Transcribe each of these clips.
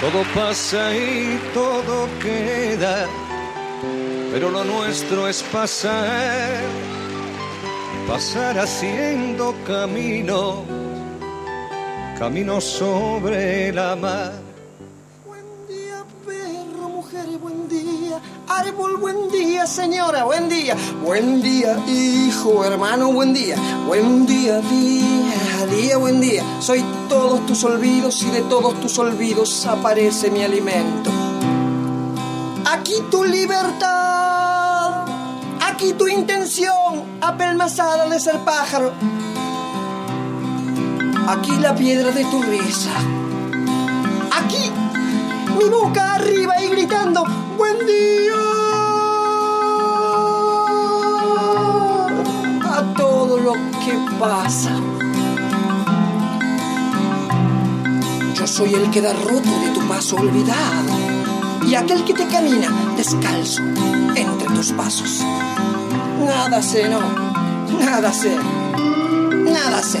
Todo pasa y todo queda, pero lo nuestro es pasar, pasar haciendo camino, camino sobre la mar. Buen día, perro, mujer, buen día. Árbol, buen día, señora, buen día. Buen día, hijo, hermano, buen día. Buen día, día, día, buen día. Soy todos tus olvidos y de todos tus olvidos aparece mi alimento. Aquí tu libertad, aquí tu intención, apelmazada de ser pájaro. Aquí la piedra de tu risa. Aquí mi boca arriba y gritando, buen día. A todo lo que pasa. Yo soy el que da roto de tu paso olvidado y aquel que te camina descalzo entre tus pasos. Nada sé, no, nada sé, nada sé.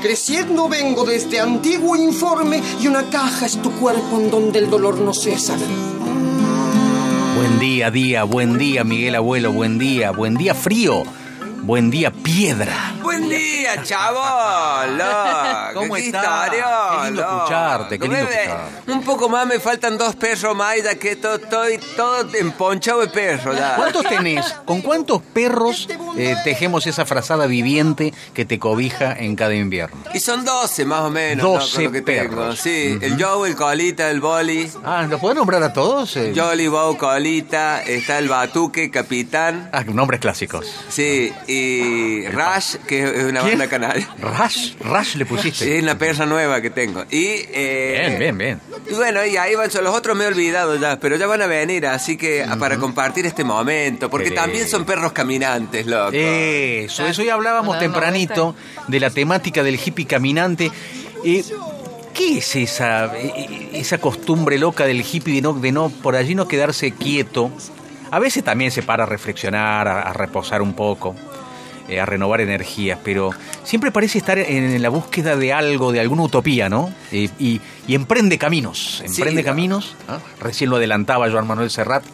Creciendo vengo desde antiguo informe y una caja es tu cuerpo en donde el dolor no cesa. Buen día, día, buen día, Miguel Abuelo, buen día, buen día frío, buen día piedra. Buen día, loco. ¿Cómo Qué estás? historión, Qué lindo loco. escucharte, qué lindo escucharte. Un poco más, me faltan dos perros más ya que to- estoy todo emponchado de perro ya. ¿Cuántos tenés? ¿Con cuántos perros eh, tejemos esa frazada viviente que te cobija en cada invierno? Y son 12 más o menos. 12 loco, lo que tengo. perros. Sí, el Joe, el Colita, el Boli. Ah, ¿los podés nombrar a todos? Eh, Jolly, Bow, Colita, está el Batuque, Capitán. Ah, nombres clásicos. Sí, y Rush, que es una ¿Quién? banda canaria. Rush, Rush le pusiste. Es una persa nueva que tengo. Y, eh, Bien, bien, bien. Y bueno, y ahí van, los otros me he olvidado ya, pero ya van a venir, así que para compartir este momento, porque también son perros caminantes, loco. Eso, eso ya hablábamos tempranito de la temática del hippie caminante. Eh, ¿Qué es esa, eh, esa costumbre loca del hippie de no, de no por allí no quedarse quieto? A veces también se para a reflexionar, a, a reposar un poco, eh, a renovar energías, pero siempre parece estar en, la búsqueda de algo, de alguna utopía, ¿no? Eh, y, y emprende caminos, emprende Sí. caminos. ¿ah? Recién lo adelantaba Joan Manuel Serrat.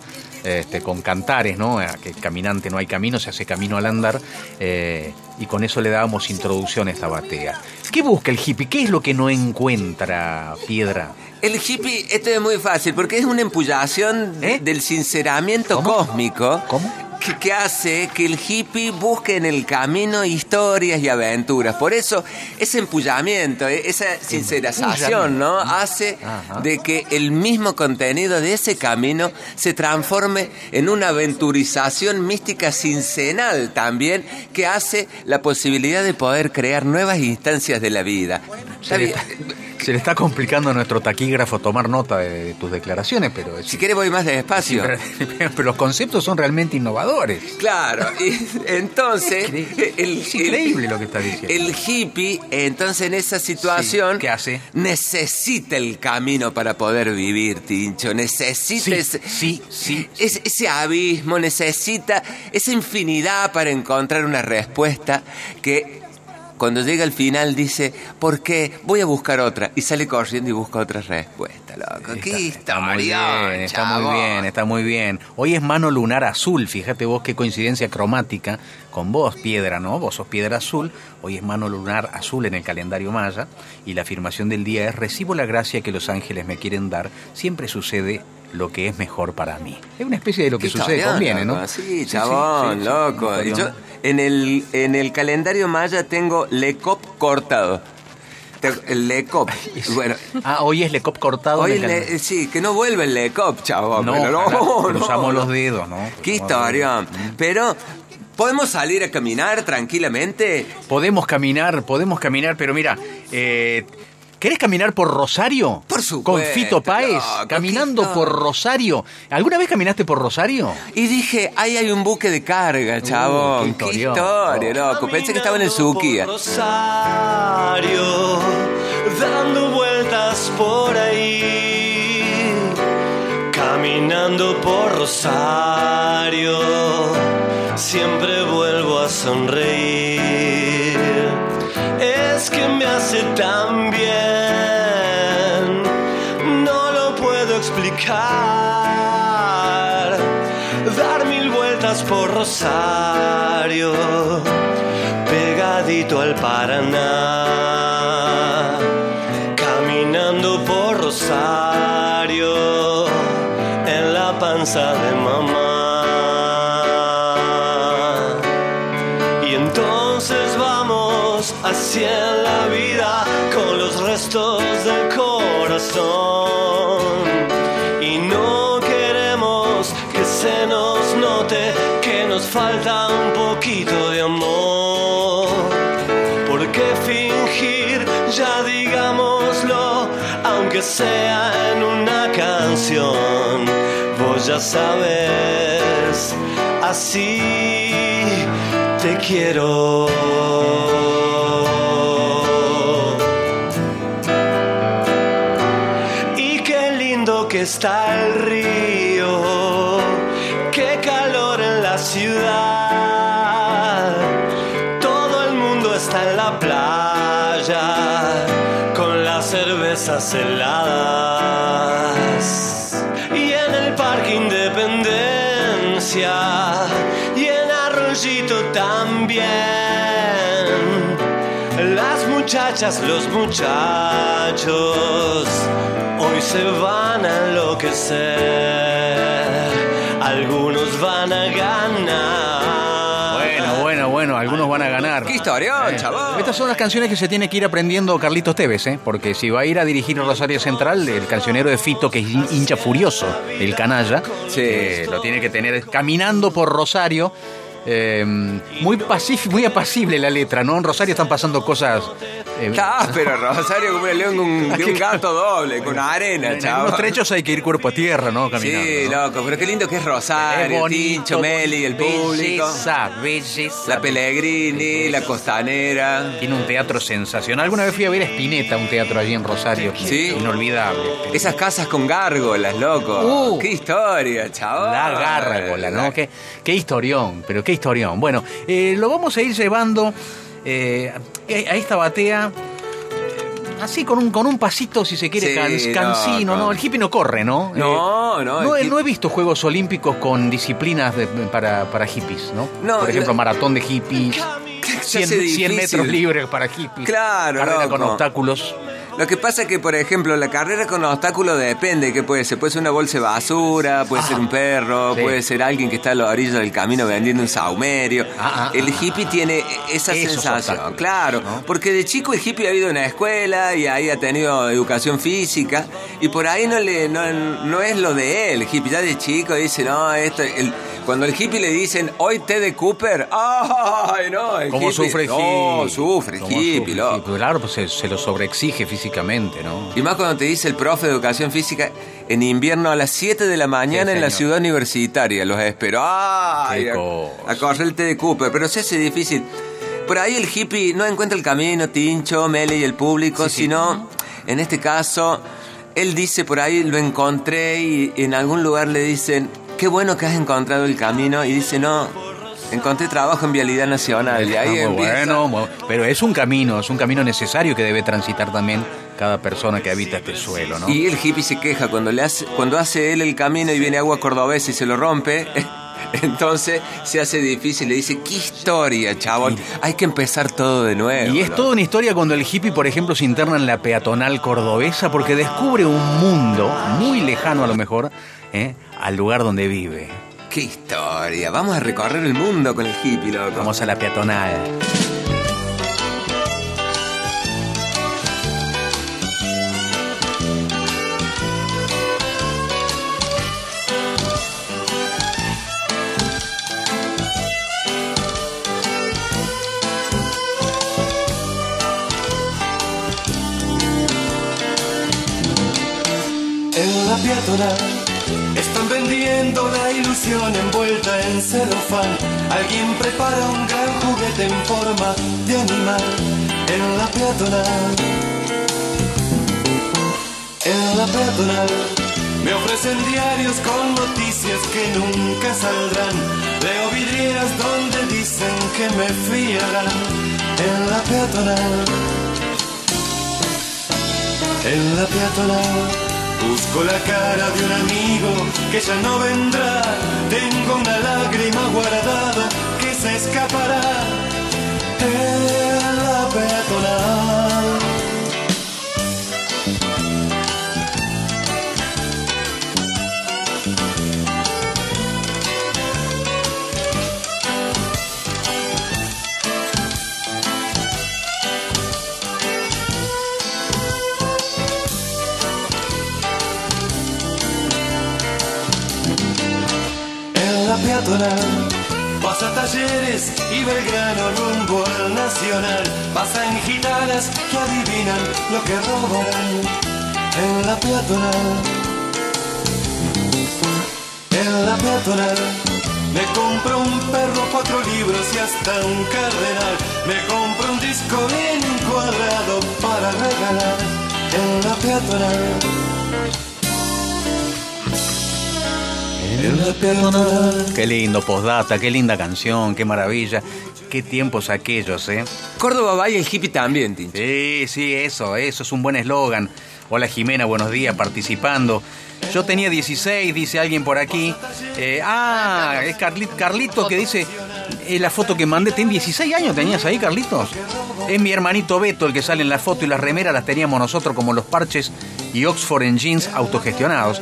este, con cantares, ¿no? Que caminante no hay camino, se hace camino al andar, eh, y con eso le dábamos introducción a esta batea. ¿Qué busca el hippie? ¿Qué es lo que no encuentra Piedra? El hippie, esto es muy fácil, porque es una empullación ¿Eh? del sinceramiento ¿Cómo? cósmico. ¿Cómo? Que, que hace que el hippie busque en el camino historias y aventuras. Por eso, ese empullamiento, eh, esa sincerización, ¿no? Hace Ajá. de que el mismo contenido de ese camino se transforme en una aventurización mística sincenal también, que hace la posibilidad de poder crear nuevas instancias de la vida. Se le, Está está, bien. se le está complicando a nuestro taquígrafo tomar nota de, de tus declaraciones, pero, Si quieres voy más despacio. pero, pero los conceptos son realmente innovadores. Claro, y entonces Increíble. el, Es increíble lo que está diciendo. El hippie, entonces en esa situación, Sí, ¿qué hace? Necesita el camino para poder vivir, Tincho. Necesita Sí, ese, sí, sí, ese, ese abismo, necesita esa infinidad para encontrar una respuesta que cuando llega al final dice, ¿por qué? Voy a buscar otra. Y sale corriendo y busca otra respuesta, loco. ¿Qué Está muy historión, bien, está muy bien, está muy bien. Hoy es mano lunar azul, fíjate vos qué coincidencia cromática con vos, piedra, ¿no? Vos sos piedra azul, hoy es mano lunar azul en el calendario maya y la afirmación del día es recibo la gracia que los ángeles me quieren dar, siempre sucede lo que es mejor para mí. Es una especie de lo que sucede conviene, ¿no? Sí, chabón, sí, sí. loco. Yo en el, en el calendario maya tengo Lecop cortado. Lecop. Bueno, Ah, hoy es Lecop cortado. hoy le- sí, que no vuelve el Lecop, chabón. No, pero no, cruzamos no. los dedos, ¿no? Qué dedos. historión. Pero, ¿podemos salir a caminar tranquilamente? Podemos caminar, podemos caminar, pero mira, eh, ¿Querés caminar por Rosario? Por supuesto, Con Fito Páez, loco, caminando qué por. Rosario. ¿Alguna vez caminaste por Rosario? Y dije, ahí hay un buque de carga, chabón. Uh, qué qué historia, loco. Pensé que estaba en el Suquía. Rosario, dando vueltas por ahí, caminando por Rosario, siempre vuelvo a sonreír. Dar mil vueltas por Rosario pegadito al Paraná, caminando por Rosario, en la panza de mamá. Sabes, así te quiero. Y qué lindo que está el río, muchachas, los muchachos, hoy se van a enloquecer. Algunos van a ganar. Bueno, bueno, bueno, algunos van a ganar. ¡Qué historión, chabón! Estas son las canciones que se tiene que ir aprendiendo Carlitos Tevez, ¿eh? porque si va a ir a dirigir Rosario Central, el cancionero de Fito, que es hin- hincha furioso, el canalla, Sí. eh, lo tiene que tener caminando por Rosario. Eh, muy, pacif- muy apacible la letra, ¿no? En Rosario están pasando cosas. eh, Ah, pero Rosario como el león de un, de un Qué- gato doble, con arena, en chabón. algunos trechos hay que ir cuerpo a tierra, ¿no? Caminando. Sí, ¿no? loco, pero qué lindo que es Es Rosario, bonito, Tincho, Meli, el público. Belleza, belleza. La Pellegrini, la Costanera. Tiene un teatro sensacional. Alguna vez fui a ver a Spinetta, un teatro allí en Rosario. Sí. Inolvidable. Esas casas con gárgolas, loco. Uh. qué historia, chabón. La gárgola, ¿no? Qué, qué historión, pero qué historión. Bueno, eh, lo vamos a ir llevando eh, a esta batea. eh, Así con un, con un pasito, si se quiere, Sí, cans- cansino, no, ¿no? no. El hippie no corre, ¿no? No, Eh, no, No, hip- no he visto Juegos Olímpicos con disciplinas de- para, para hippies, ¿no? No, Por ejemplo, maratón de hippies, Se 100, hace 100 difícil. metros libres para hippies, Claro, carrera con obstáculos. Lo que pasa es que, por ejemplo, la carrera con obstáculos depende. que puede ser? Puede ser una bolsa de basura, puede ser un perro, Sí. puede ser alguien que está a la orilla del camino vendiendo un saumerio. Ah, ah, el ah, hippie tiene esa Esos sensación, claro. ¿no? Porque de chico el hippie ha ido a una escuela y ahí ha tenido educación física y por ahí no, le, no, no es lo de él. El hippie ya de chico dice, no, esto... El, cuando el hippie le dicen, hoy té de Cooper, ¡ay, no! El ¿Cómo hippie- sufre el No, hippie? sufre el ¿Cómo hippie, sufre el loco. hippie? Claro, pues se, se lo sobreexige físicamente, ¿no? Y más cuando te dice el profe de educación física, en invierno a las 7 de la mañana Sí, en la ciudad universitaria, los espero. ¡Ay! A, correr el té de Cooper, pero se hace difícil. Por ahí el hippie no encuentra el camino, Tincho, Mele y el público, Sí, sí. sino, en este caso, él dice por ahí, lo encontré y en algún lugar le dicen, qué bueno que has encontrado el camino, y dice, no, encontré trabajo en Vialidad Nacional. Y ahí Ah, muy empieza- bueno, pero es un camino, es un camino necesario que debe transitar también cada persona que habita este suelo, ¿no? Y el hippie se queja cuando le hace, cuando hace él el camino y viene agua cordobesa y se lo rompe. Entonces se hace difícil, le dice, qué historia, chabón. Hay que empezar todo de nuevo. Y es loco". toda una historia cuando el hippie, por ejemplo, se interna en la peatonal cordobesa porque descubre un mundo muy lejano a lo mejor ¿eh? Al lugar donde vive. Qué historia. Vamos a recorrer el mundo con el hippie, loco. Vamos a la peatonal. En la peatonal envuelta en celofán. Alguien prepara un gran juguete en forma de animal. En la peatonal. En la peatonal me ofrecen diarios con noticias que nunca saldrán. Leo vidrieras donde dicen que me fiarán. En la peatonal. En la peatonal. Busco la cara de un amigo que ya no vendrá. Tengo una lágrima guardada que se escapará. En la peatonal. Peatonal. Pasa talleres y Belgrano rumbo al nacional. Pasa en gitanas que adivinan lo que robarán. En la peatonal. En la peatonal. Me compro un perro, cuatro libros y hasta un cardenal. Me compro un disco bien cuadrado para regalar. En la peatonal. En la peatonal. Qué lindo postdata, qué linda canción, qué maravilla. Qué tiempos aquellos, ¿eh? Córdoba va y el hippie también, Tincho. Sí, sí, eso, eso es un buen eslogan. Hola Jimena, buenos días, participando. Yo tenía 16, dice alguien por aquí. Eh, ah, es Carlit- Carlitos que dice, eh, la foto que mandé, ¿ten 16 años tenías ahí, Carlitos? Es mi hermanito Beto el que sale en la foto y las remeras las teníamos nosotros como los parches y Oxford en jeans autogestionados.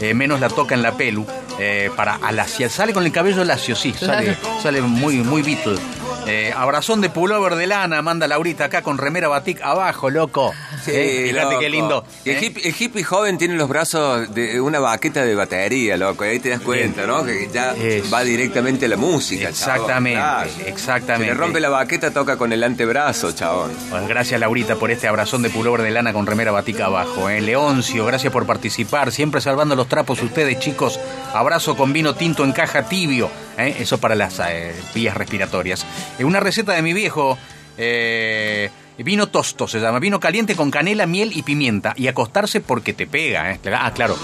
Eh, menos la toca en la pelu eh, para alaciar. Sale con el cabello lacio, sí, sale, sale muy, muy Beatle. Eh, abrazón de pullover de lana, manda Laurita acá con remera batik abajo, loco. Eh, fíjate loco. qué lindo. Y el, ¿eh? hippie, el hippie joven tiene los brazos de una baqueta de batería, loco. Ahí te das cuenta, ¿no? Que ya va directamente a la música, Exactamente, chabón. exactamente. Se le rompe la baqueta, toca con el antebrazo, chabón. Gracias Laurita por este abrazón de pullover de lana con remera batica abajo. ¿eh? Leoncio, gracias por participar. Siempre salvando los trapos ustedes, chicos. Abrazo con vino tinto en caja tibio. ¿Eh? Eso para las eh, vías respiratorias. Eh, una receta de mi viejo. eh, vino tosto se llama. Vino caliente con canela, miel y pimienta. Y acostarse porque te pega. Ah, claro.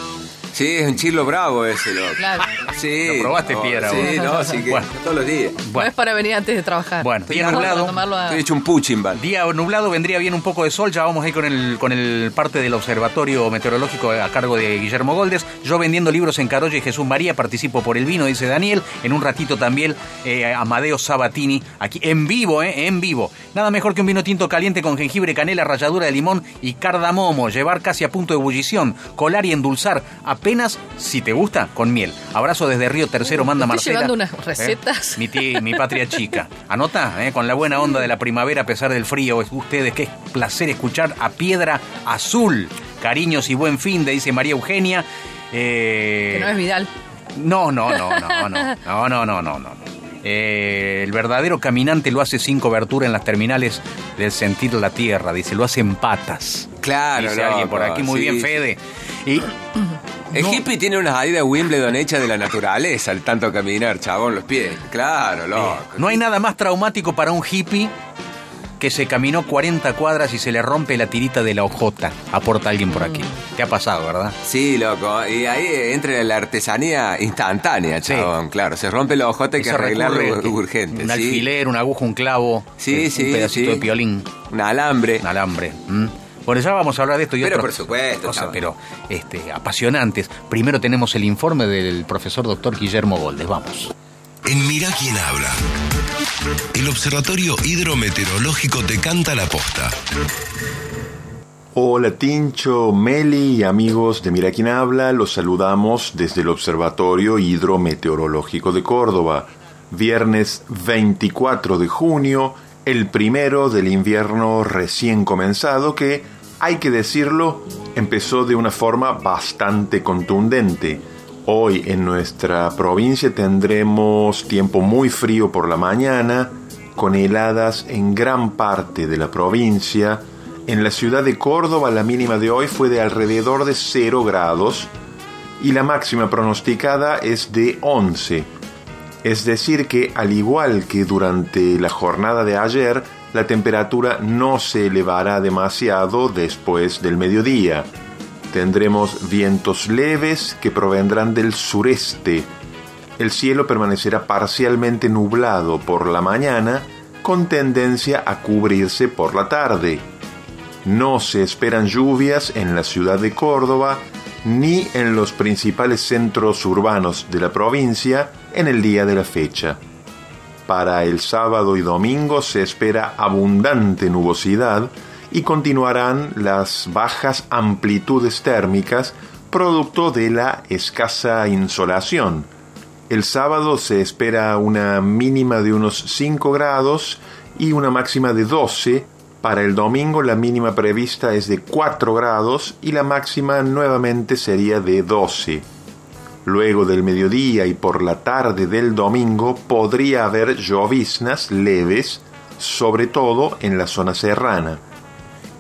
Sí, es un chilo bravo ese, loco. Claro. Sí. Lo probaste, no, Piedra, Sí, vos. no, sí que Bueno. todos los días. No es para venir antes de trabajar. Bueno, Estoy día nublado. a- Estoy hecho un puchimban. Día nublado vendría bien un poco de sol, ya vamos ahí con el, con el parte del observatorio meteorológico a cargo de Guillermo Goldes. Yo vendiendo libros en Carolla y Jesús María, participo por el vino, dice Daniel. En un ratito también eh, Amadeo Sabatini, aquí en vivo, eh, en vivo. Nada mejor que un vino tinto caliente con jengibre, canela, ralladura de limón y cardamomo. Llevar casi a punto de ebullición, colar y endulzar. Apenas, si te gusta, con miel. Abrazo desde Río Tercero, manda Estoy Marcela. llevando unas ¿Eh? recetas. Mi, ti- mi patria chica. Anota, ¿eh? con la buena onda de la primavera a pesar del frío. Es ustedes, qué placer escuchar a Piedra Azul. Cariños y buen fin, de dice María Eugenia. Eh, Que no es Vidal. no, no, no, no, no, no, no, no, no, no. Eh, el verdadero caminante lo hace sin cobertura en las terminales del sentir la tierra, dice, lo hace en patas. Claro, dice alguien por aquí, muy sí, bien, sí. Fede. Y El No. hippie tiene unas Adidas Wimbledon hechas de la naturaleza, al tanto caminar, chabón, los pies. Claro, loco. No hay nada más traumático para un hippie que se caminó 40 cuadras y se le rompe la tirita de la ojota. Aporta alguien por aquí. Te ha pasado, ¿verdad? Sí, loco. Y ahí entra la artesanía instantánea, Sí. chabón. Claro, se rompe la ojota, hay que arreglarlo urgente. Un sí. alfiler, una aguja, un clavo. Sí, eh, sí, Un pedacito sí. de piolín. Un alambre. Un alambre. ¿m? Bueno, ya vamos a hablar de esto y Pero otras por supuesto, cosas, pero este, apasionantes. Primero tenemos el informe del profesor doctor Guillermo Goldes. Vamos. En Mira quién habla. El Observatorio Hidrometeorológico te canta la posta. Hola Tincho, Meli y amigos de Mira quién habla, los saludamos desde el Observatorio Hidrometeorológico de Córdoba. Viernes 24 de junio, el primero del invierno recién comenzado que, hay que decirlo, empezó de una forma bastante contundente. Hoy en nuestra provincia tendremos tiempo muy frío por la mañana, con heladas en gran parte de la provincia, En la ciudad de Córdoba la mínima de hoy fue de alrededor de 0 grados y la máxima pronosticada es de 11. Es decir que al igual que durante la jornada de ayer, la temperatura no se elevará demasiado después del mediodía. Tendremos vientos leves que provendrán del sureste. El cielo permanecerá parcialmente nublado por la mañana con tendencia a cubrirse por la tarde. No se esperan lluvias en la ciudad de Córdoba ni en los principales centros urbanos de la provincia en el día de la fecha. Para el sábado y domingo se espera abundante nubosidad y continuarán las bajas amplitudes térmicas producto de la escasa insolación. El sábado se espera una mínima de unos 5 grados y una máxima de 12. Para el domingo la mínima prevista es de 4 grados y la máxima nuevamente sería de 12. Luego del mediodía y por la tarde del domingo podría haber lloviznas leves, sobre todo en la zona serrana.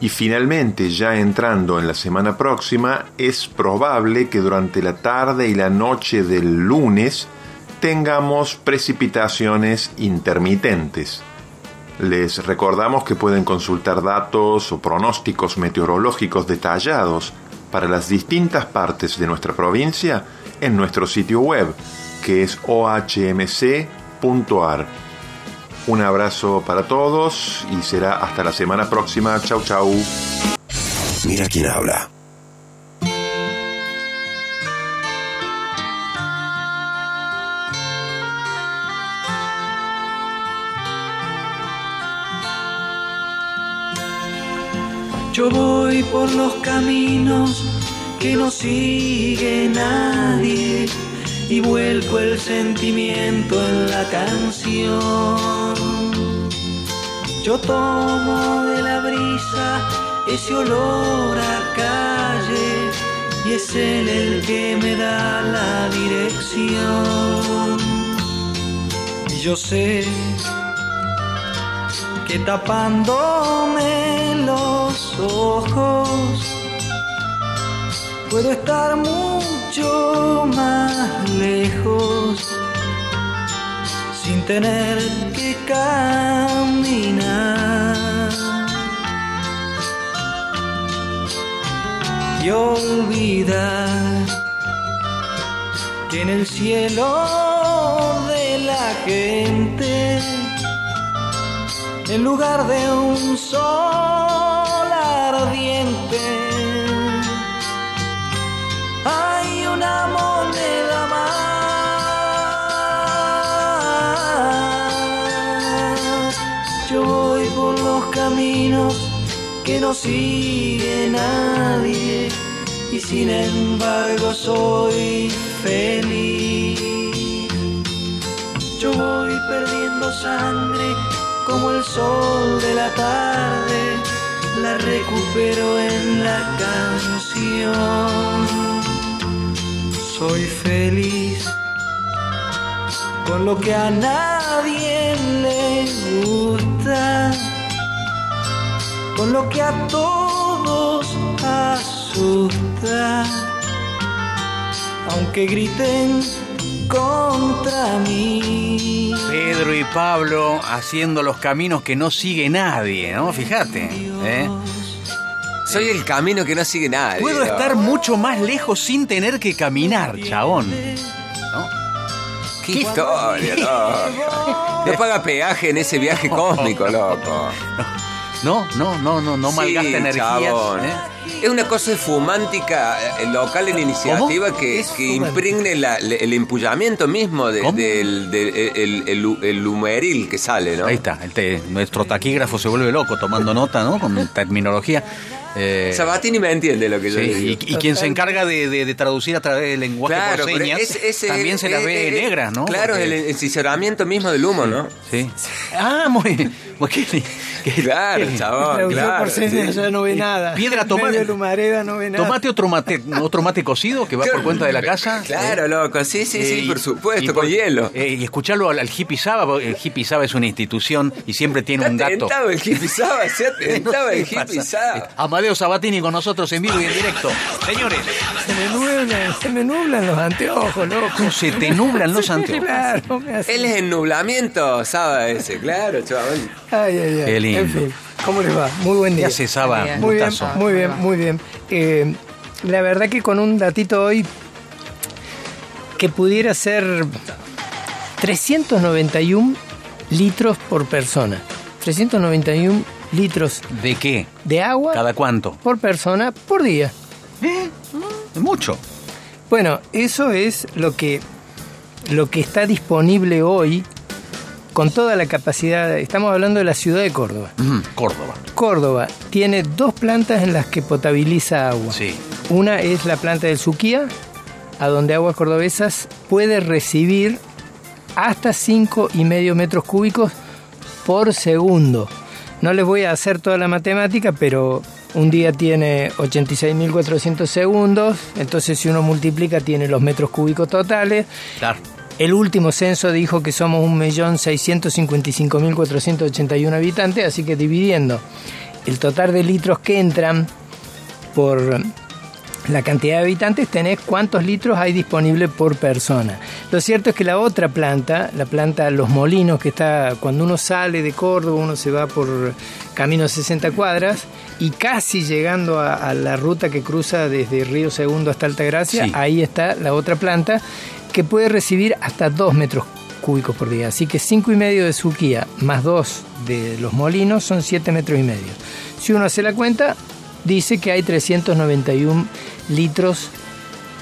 Y finalmente, ya entrando en la semana próxima, es probable que durante la tarde y la noche del lunes tengamos precipitaciones intermitentes. Les recordamos que pueden consultar datos o pronósticos meteorológicos detallados para las distintas partes de nuestra provincia en nuestro sitio web, que es ohmc.ar. Un abrazo para todos y será hasta la semana próxima. Chau, chau. Mira quién habla. Yo voy por los caminos que no sigue nadie y vuelco el sentimiento en la canción. Yo tomo de la brisa ese olor a calle y es él el que me da la dirección. Y yo sé que tapándome los ojos puedo estar mucho más lejos sin tener que caminar. Y olvidar que en el cielo de la gente en lugar de un sol hay una moneda más. Yo voy por los caminos que no sigue nadie y sin embargo soy feliz. Yo voy perdiendo sangre como el sol de la tarde, la recupero en la canción soy feliz con lo que a nadie le gusta, con lo que a todos asusta, aunque griten contra mí. Pedro y Pablo haciendo los caminos que no sigue nadie, ¿no? Fíjate. ¿eh? Soy el camino que no sigue nadie. Puedo estar mucho más lejos sin tener que caminar, chabón. ¿No? Qué historia, loco. No paga peaje en ese viaje cósmico, loco. No, no, no, no, no Sí, malgasta energías. chabón. ¿eh? Es una cosa fumántica eh, local en iniciativa ¿Cómo? que, que impregne la- el empullamiento mismo de- del del- el, el, hu- el humeril que sale, ¿no? Ahí está, el te- nuestro taquígrafo se vuelve loco tomando nota, ¿no? Con terminología. Eh, Sabatini me entiende lo que yo sí, digo. y, y quien se encarga de, de- de traducir a través del lenguaje Claro, por señas, es- también se las es- ve es- negras, ¿no? Claro, Porque- el ensiceramiento mismo del humo, ¿no? Sí. Ah, muy, qué- Claro, chabón, claro. por señas, sí. ya no ve nada. Piedra, toma- Medio Lumareda no ve nada. Tomate otro mate, otro mate cocido que va por cuenta de la casa. Claro, loco, sí, sí, Eh, sí, y- por supuesto, y con hielo. eh, y escucharlo al, al hippie Saba, porque el hippie Saba es una institución y siempre tiene un Se dato. el hippie Saba, se el hippie. Saba. Amadeo Sabatini con nosotros en vivo y en directo. Señores, Se me nublan, se me nublan los anteojos, loco. se te nublan los anteojos. Claro, me hace- Él es ennublamiento, Saba ese, claro, chaval. Ay, ay, ay. Qué lindo. En fin, ¿cómo les va? Muy buen ¿Qué día. hace Saba? Muy bien, muy bien, muy bien. Eh, la verdad que con un datito hoy que pudiera ser 391 litros por persona. 391 litros ¿De qué? de agua ¿Cada cuánto? por persona por día. Es mucho. Bueno, eso es lo que, lo que está disponible hoy con toda la capacidad. Estamos hablando de la ciudad de Córdoba. Córdoba. Córdoba tiene dos plantas en las que potabiliza agua. Sí. Una es la planta del Suquía, a donde Aguas Cordobesas puede recibir hasta cinco y medio metros cúbicos por segundo. No les voy a hacer toda la matemática, pero un día tiene 86.400 segundos, entonces si uno multiplica tiene los metros cúbicos totales. Claro. El último censo dijo que somos 1.655.481 habitantes, así que dividiendo el total de litros que entran por la cantidad de habitantes, tenés cuántos litros hay disponible por persona. Lo cierto es que la otra planta, la planta Los Molinos, que está cuando uno sale de Córdoba, uno se va por camino 60 cuadras y casi llegando a, a la ruta que cruza desde Río Segundo hasta Altagracia, Sí. ahí está la otra planta que puede recibir hasta 2 metros cúbicos por día. Así que 5 y medio de Suquía más 2 de Los Molinos son 7 metros y medio. Si uno hace la cuenta, dice que hay 391 litros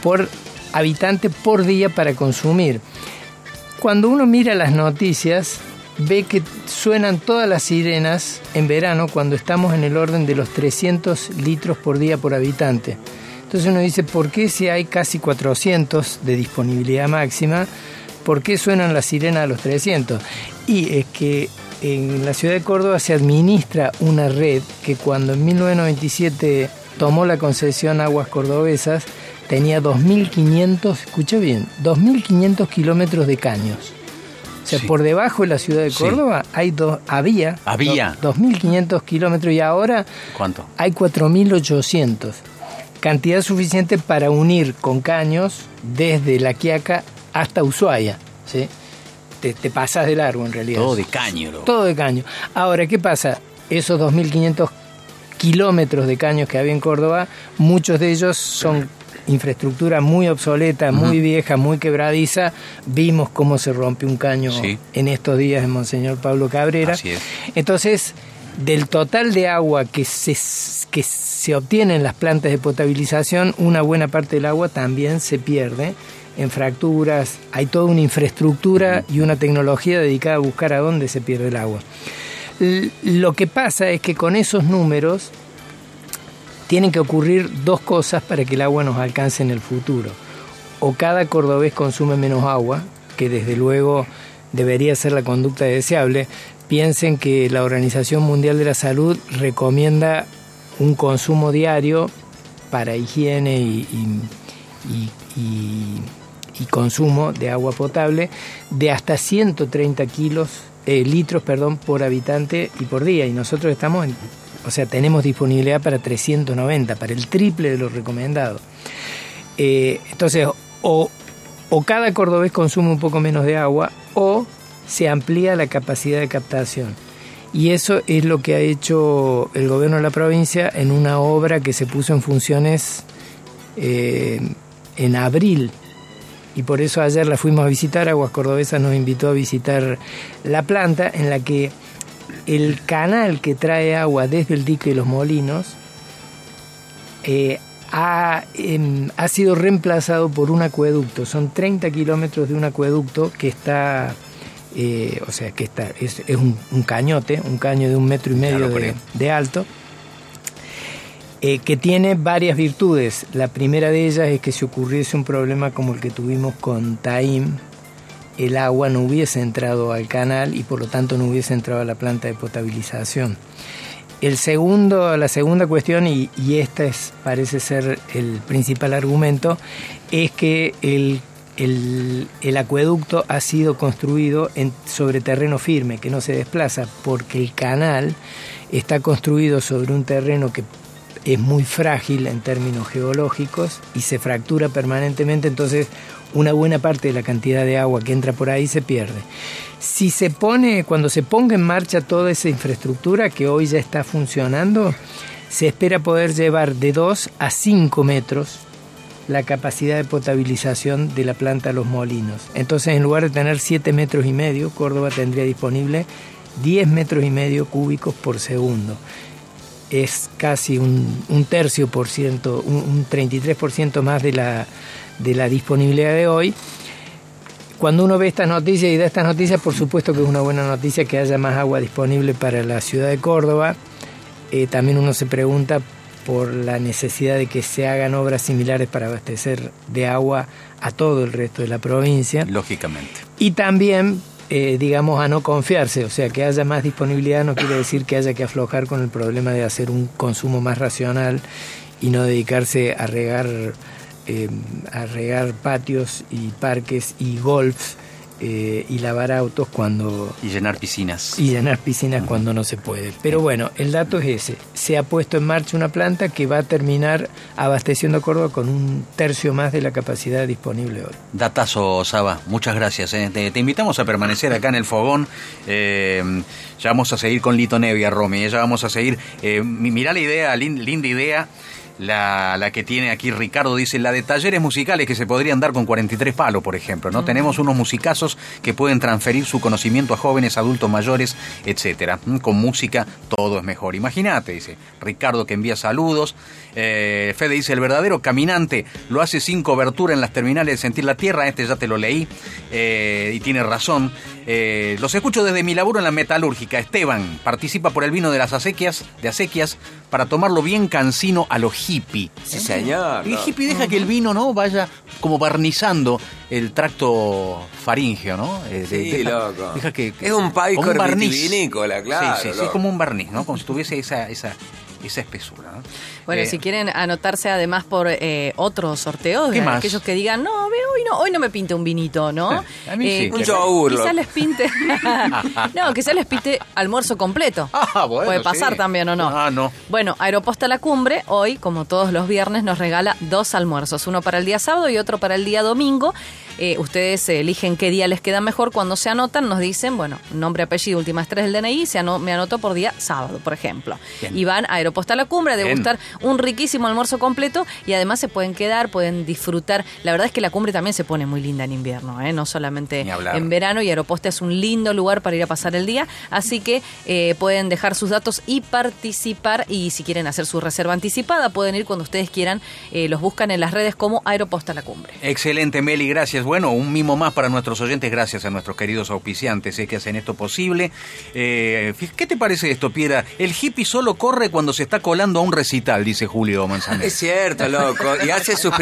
por habitante por día para consumir. Cuando uno mira las noticias, ve que suenan todas las sirenas en verano cuando estamos en el orden de los 300 litros por día por habitante. Entonces uno dice, ¿por qué si hay casi 400 de disponibilidad máxima, por qué suenan las sirenas a los 300? Y es que en la ciudad de Córdoba se administra una red que cuando en 1997 tomó la concesión Aguas Cordobesas, tenía 2.500, escucha bien, 2.500 kilómetros de caños. O sea, Sí. por debajo de la ciudad de Sí. Córdoba hay dos, había, Había. do- 2.500 kilómetros y ahora ¿Cuánto? hay 4.800. Cantidad suficiente para unir con caños desde La Quiaca hasta Ushuaia. ¿sí? Te, te pasas de largo en realidad. Todo de caño. loco. Todo de caño. Ahora, ¿qué pasa? Esos 2.500 kilómetros de caños que había en Córdoba, muchos de ellos son infraestructura muy obsoleta, muy vieja, muy quebradiza. Vimos cómo se rompe un caño Sí. en estos días en Monseñor Pablo Cabrera. Así es. Entonces, del total de agua que se, que se obtiene en las plantas de potabilización, una buena parte del agua también se pierde en fracturas. Hay toda una infraestructura y una tecnología dedicada a buscar a dónde se pierde el agua. Lo que pasa es que con esos números tienen que ocurrir dos cosas para que el agua nos alcance en el futuro. O cada cordobés consume menos agua, que desde luego debería ser la conducta deseable. Piensen que la Organización Mundial de la Salud recomienda un consumo diario para higiene y- y consumo de agua potable de hasta 130 kilos, eh, litros perdón, por habitante y por día. Y nosotros estamos en, o sea, tenemos disponibilidad para 390, para el triple de lo recomendado. Eh, entonces, o, o cada cordobés consume un poco menos de agua o se amplía la capacidad de captación. Y eso es lo que ha hecho el gobierno de la provincia en una obra que se puso en funciones eh, en abril. Y por eso ayer la fuimos a visitar, Aguas Cordobesas nos invitó a visitar la planta en la que el canal que trae agua desde el dique de los molinos eh, ha, em, ha sido reemplazado por un acueducto. Son 30 kilómetros de un acueducto que está, eh, o sea, que está, es, es un, un cañote, un caño de un metro y medio de alto, eh, que tiene varias virtudes. La primera de ellas es que si ocurriese un problema como el que tuvimos con Taim, el agua no hubiese entrado al canal y por lo tanto no hubiese entrado a la planta de potabilización. El segundo, la segunda cuestión, y, y esta es, parece ser el principal argumento, es que el, acueducto ha sido construido sobre terreno firme, que no se desplaza, porque el canal está construido sobre un terreno que es muy frágil en términos geológicos y se fractura permanentemente, entonces una buena parte de la cantidad de agua que entra por ahí se pierde. Si se pone, cuando se ponga en marcha toda esa infraestructura que hoy ya está funcionando, se espera poder llevar de 2 a 5 metros la capacidad de potabilización de la planta Los Molinos. Entonces, en lugar de tener 7 metros y medio, Córdoba tendría disponible 10 metros y medio cúbicos por segundo. Es casi un, un tercio por ciento, un, un 33% más de la, de la disponibilidad de hoy. Cuando uno ve estas noticias y da estas noticias, por supuesto que es una buena noticia que haya más agua disponible para la ciudad de Córdoba. Eh, también uno se pregunta por la necesidad de que se hagan obras similares para abastecer de agua a todo el resto de la provincia. Lógicamente. Y también, eh, digamos, a no confiarse, o sea, que haya más disponibilidad no quiere decir que haya que aflojar con el problema de hacer un consumo más racional y no dedicarse a regar, eh, a regar patios y parques y golfs eh, y lavar autos cuando Y llenar piscinas. y llenar piscinas cuando no se puede. Pero bueno, el dato es ese. Se ha puesto en marcha una planta que va a terminar abasteciendo a Córdoba con un tercio más de la capacidad disponible hoy. Datazo, Saba, muchas gracias. eh. Te, te invitamos a permanecer acá en el fogón. Eh, ya vamos a seguir con Lito Nevia, Romy. Ya vamos a seguir. Mi- mirá la idea, lin- linda idea. La, la que tiene aquí Ricardo dice, la de talleres musicales que se podrían dar con 43 palos, por ejemplo, ¿no? Tenemos unos musicazos que pueden transferir su conocimiento a jóvenes, adultos mayores, etcétera. Con música todo es mejor. Imagínate, dice Ricardo que envía saludos. Eh, Fede dice, el verdadero caminante lo hace sin cobertura en las terminales de Sentir la Tierra. Este ya te lo leí eh, y tiene razón. Eh, los escucho desde mi laburo en la metalúrgica. Esteban participa por el vino de las acequias, de acequias, para tomarlo bien cansino a lo hippie. Sí, señor. El no. hippie deja que el vino no vaya como barnizando el tracto faríngeo, ¿no? Eh, Sí, deja, loco. deja que, Es un barniz. vitivinícola, claro, Sí, sí, sí, es como un barniz, ¿no? Como si tuviese esa, esa, esa espesura. ¿no? Bueno, Eh, si quieren anotarse además por eh, otros sorteos, ¿Qué de más? aquellos que digan, no, hoy no, hoy no me pinte un vinito, ¿no? Eh, A mí sí, Un yogur, Quizás les pinte. no, quizás les pinte almuerzo completo. Ah, bueno, Puede pasar sí. también o no. Ah, no. Bueno, Aeroposta La Cumbre, hoy, como todos los viernes, nos regala dos almuerzos, uno para el día sábado y otro para el día domingo. Eh, ustedes eligen qué día les queda mejor. Cuando se anotan, nos dicen, bueno, nombre, apellido, últimas tres del DNI, se ano- me anoto por día sábado, por ejemplo. Bien. Y van a Aeroposta La Cumbre a Bien. degustar un riquísimo almuerzo completo y además se pueden quedar, pueden disfrutar. La verdad es que la cumbre también se pone muy linda en invierno, ¿eh? no solamente en verano y Aeroposta es un lindo lugar para ir a pasar el día, así que eh, pueden dejar sus datos y participar y si quieren hacer su reserva anticipada pueden ir cuando ustedes quieran, los buscan en las redes como Aeroposta La Cumbre. Excelente, Meli, gracias. Bueno, un mimo más para nuestros oyentes, gracias a nuestros queridos auspiciantes eh, que hacen esto posible. Eh, ¿Qué te parece esto, Piera? El hippie solo corre cuando se está colando a un recital, dice Julio Manzanero. Es cierto, loco. Y hace, sus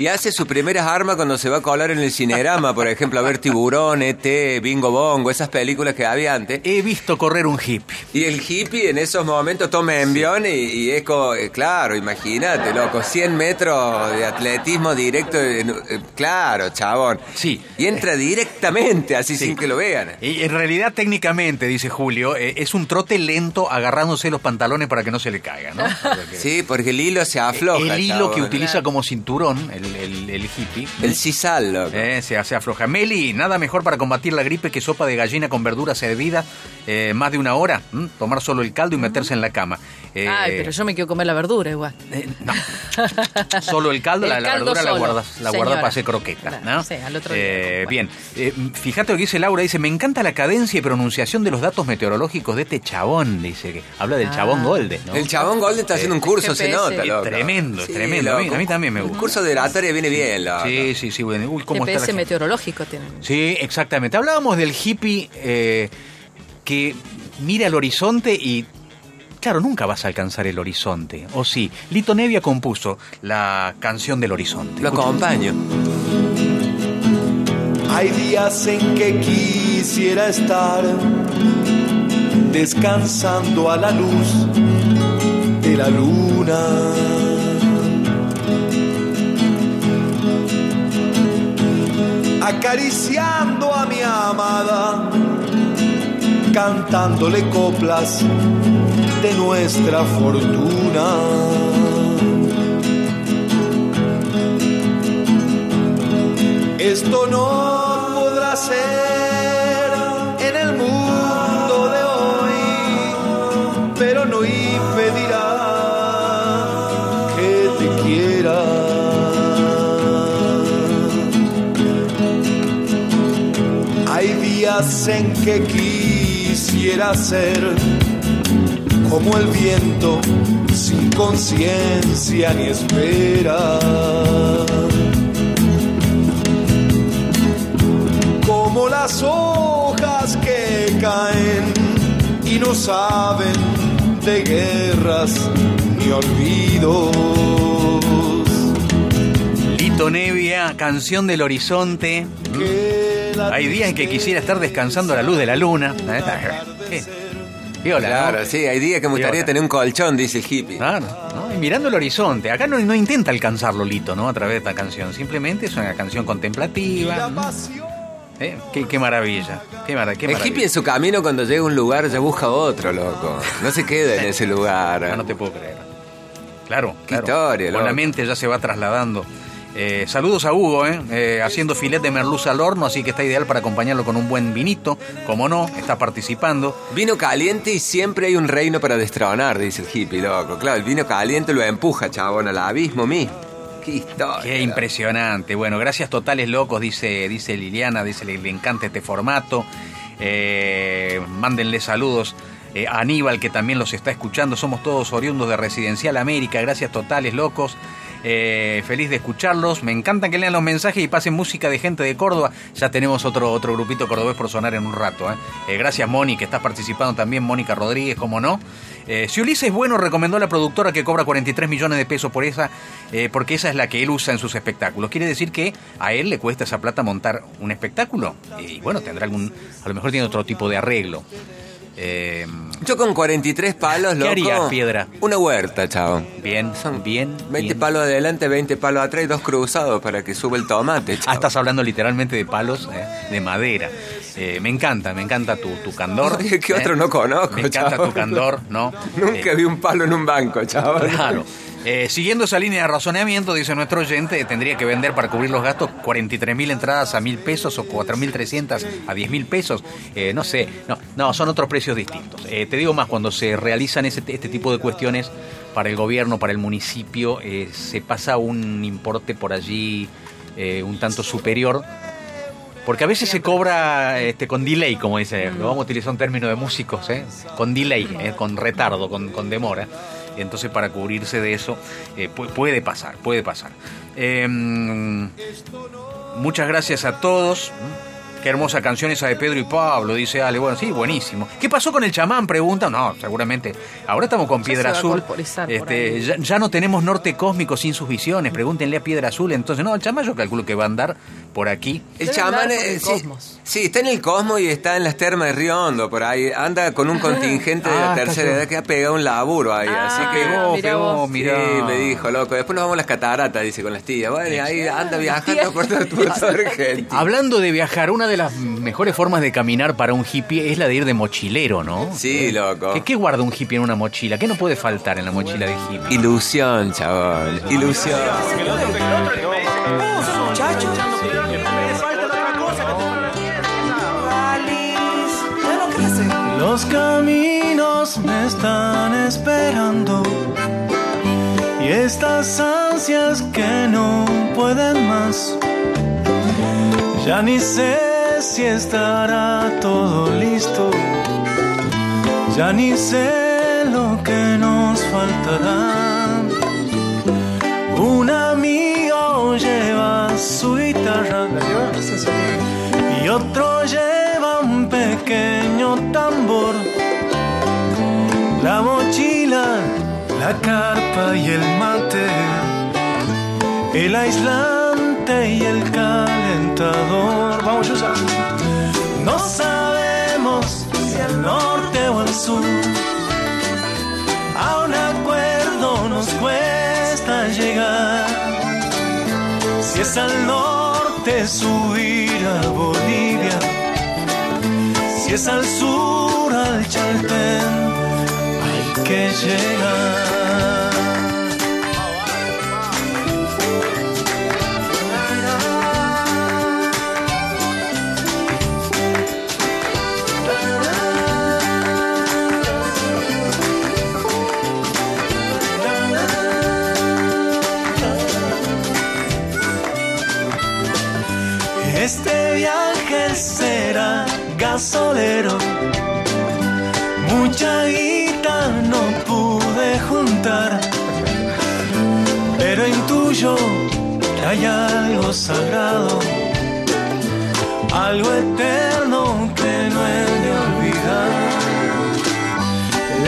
y hace sus primeras armas cuando se va a colar en el cinerama, por ejemplo, a ver Tiburón, ET, Bingo Bongo, esas películas que había antes. He visto correr un hippie. Y el hippie en esos momentos toma envión y, y es co- eh, claro, imagínate, loco, 100 metros de atletismo directo, en- eh, claro, chabón. Sí. Y entra directamente, así sin que lo vean. Y en realidad, técnicamente, dice Julio, eh, es un trote lento agarrándose los pantalones para que no se le caiga, ¿no? Porque- Sí, porque el hilo se afloja. el hilo que utiliza como cinturón, el, el- el hippie. El sisal, loco. Eh, se hace afloja. Meli, nada mejor para combatir la gripe que sopa de gallina con verduras hervidas eh, más de una hora. ¿m? Tomar solo el caldo y meterse en la cama. Eh, Ay, pero yo me quiero comer la verdura igual. eh, no. Solo el caldo, la, El la caldo verdura la guardas, la guardas para hacer croqueta, Claro, ¿no? sí, al otro día, Eh, bueno. Bien, Eh, fíjate lo que dice Laura, dice, me encanta la cadencia y pronunciación de los datos meteorológicos de este chabón, dice que habla del Ah. chabón Golden, ¿no? El chabón Golden está haciendo un curso, se nota, loco. Tremendo, tremendo. A mí- a mí también me gusta. Un curso de oratoria viene bien, loco. Sí, sí, sí, bueno. Uy, ¿cómo está la GPS gente? meteorológico tienen. Sí, exactamente. Hablábamos del hippie eh, que mira al horizonte y... Claro, nunca vas a alcanzar el horizonte. ¿O sí? Lito Nevia compuso la canción del horizonte. Lo acompaño. Hay días en que quisiera estar descansando a la luz de la luna. Acariciando a mi amada, cantándole coplas de nuestra fortuna. Esto no podrá ser en el mundo de hoy, pero no impedirá que te quiera. Hay días en que quisiera ser como el viento sin conciencia ni espera. Como las hojas que caen y no saben de guerras ni olvidos. Lito Nevia, canción del horizonte. Hay días en que quisiera estar descansando a la luz de la luna. ¿Eh? Viola, Claro, ¿no? sí, hay días que me gustaría Viola. tener un colchón, dice el hippie. Claro, ¿no? Y mirando el horizonte. Acá no, no intenta alcanzarlo Lito, ¿no? A través de esta canción. Simplemente es una canción contemplativa. ¿no? ¿Eh? Qué, qué maravilla. Qué, mara- qué el maravilla. hippie en su camino cuando llega a un lugar ya busca otro, loco. No se queda en ese lugar. Ah, no te puedo creer. Claro, Qué claro. historia, Con la loco. mente ya se va trasladando. Eh, saludos a Hugo, ¿eh? Eh, haciendo filet de merluza al horno, así que está ideal para acompañarlo con un buen vinito. Como no, está participando. Vino caliente y siempre hay un reino para destronar, dice el hippie, loco. Claro, el vino caliente lo empuja, chabón, al abismo mismo. Qué historia. Qué impresionante. Bueno, gracias totales locos, dice, dice Liliana, dice le, le encanta este formato. Mándenle saludos eh, a Aníbal, que también los está escuchando. Somos todos oriundos de Residencial América. Gracias totales locos. Eh, feliz de escucharlos. Me encanta que lean los mensajes y pasen música de gente de Córdoba. Ya tenemos otro, otro grupito cordobés por sonar en un rato. ¿eh? Eh, gracias, Moni, que estás participando también. Mónica Rodríguez, como no. Eh, si Ulises Bueno recomendó a la productora que cobra 43 millones de pesos por esa, eh, porque esa es la que él usa en sus espectáculos. Quiere decir que a él le cuesta esa plata montar un espectáculo. Y bueno, tendrá algún. A lo mejor tiene otro tipo de arreglo. Eh, Yo con 43 palos, ¿Qué loco. harías, Piedra? Una huerta, chabón. bien, bien. 20 bien. palos adelante, 20 palos atrás y dos cruzados para que suba el tomate, Ah, chabón. estás hablando literalmente de palos eh, de madera. Eh, me encanta, me encanta tu, tu candor. Oye, ¿qué eh. otro no conozco, Me encanta tu candor, ¿no? Nunca Eh, vi un palo en un banco, chaval. Claro. Eh, siguiendo esa línea de razonamiento, dice nuestro oyente, tendría que vender para cubrir los gastos 43 mil entradas a mil pesos o 4 mil 300 a 10 mil pesos. Eh, no sé, no, no, son otros precios distintos. Eh, te digo más, cuando se realizan ese, este tipo de cuestiones para el gobierno, para el municipio, eh, se pasa un importe por allí eh, un tanto superior. Porque a veces se cobra este, con delay, como dice, lo vamos a utilizar un término de músicos, ¿eh? con delay, con retardo, con, con demora. Entonces para cubrirse de eso eh, pu- puede pasar, puede pasar. Eh, muchas gracias a todos. Qué hermosa canción esa de Pedro y Pablo, dice Ale. Bueno, sí, buenísimo. ¿Qué pasó con el chamán? Pregunta. No, seguramente. Ahora estamos con Piedra Azul. Este, ya, ya no tenemos norte cósmico sin sus visiones. Pregúntenle a Piedra Azul. Entonces, no, el chamán yo calculo que va a andar por aquí. El Debe chamán el sí, cosmos. sí, está en el cosmos y está en las termas de Río Hondo, por ahí. Anda con un contingente de Ah, la tercera edad que ha pegado un laburo ahí. Ah, así que. Pegó, mirá pegó, vos. mirá. Sí, me dijo, loco. Después nos vamos a las cataratas, dice con las tías. Bueno, y ahí anda viajando por toda, por Argentina. Hablando de viajar, una de las mejores formas de caminar para un hippie es la de ir de mochilero, ¿no? Sí, loco. ¿Qué, qué guarda un hippie en una mochila? ¿Qué no puede faltar en la mochila de hippie? Ilusión, chaval. Ilusión. Los caminos me están esperando y estas ansias que no pueden más. Ya ni sé si estará todo listo, ya ni sé lo que nos faltará. Un amigo lleva su guitarra y otro lleva un pequeño tambor. La mochila, la carpa y el mate, el aislante y el calentador. Vamos, Yusa. No sabemos si al norte o al sur. A un acuerdo nos cuesta llegar. Si es al norte subir a Bolivia. Si es al sur al Chaltén. Hay que llegar. Gasolero. Mucha guita no pude juntar, pero intuyo que hay algo sagrado, algo eterno que no he de olvidar.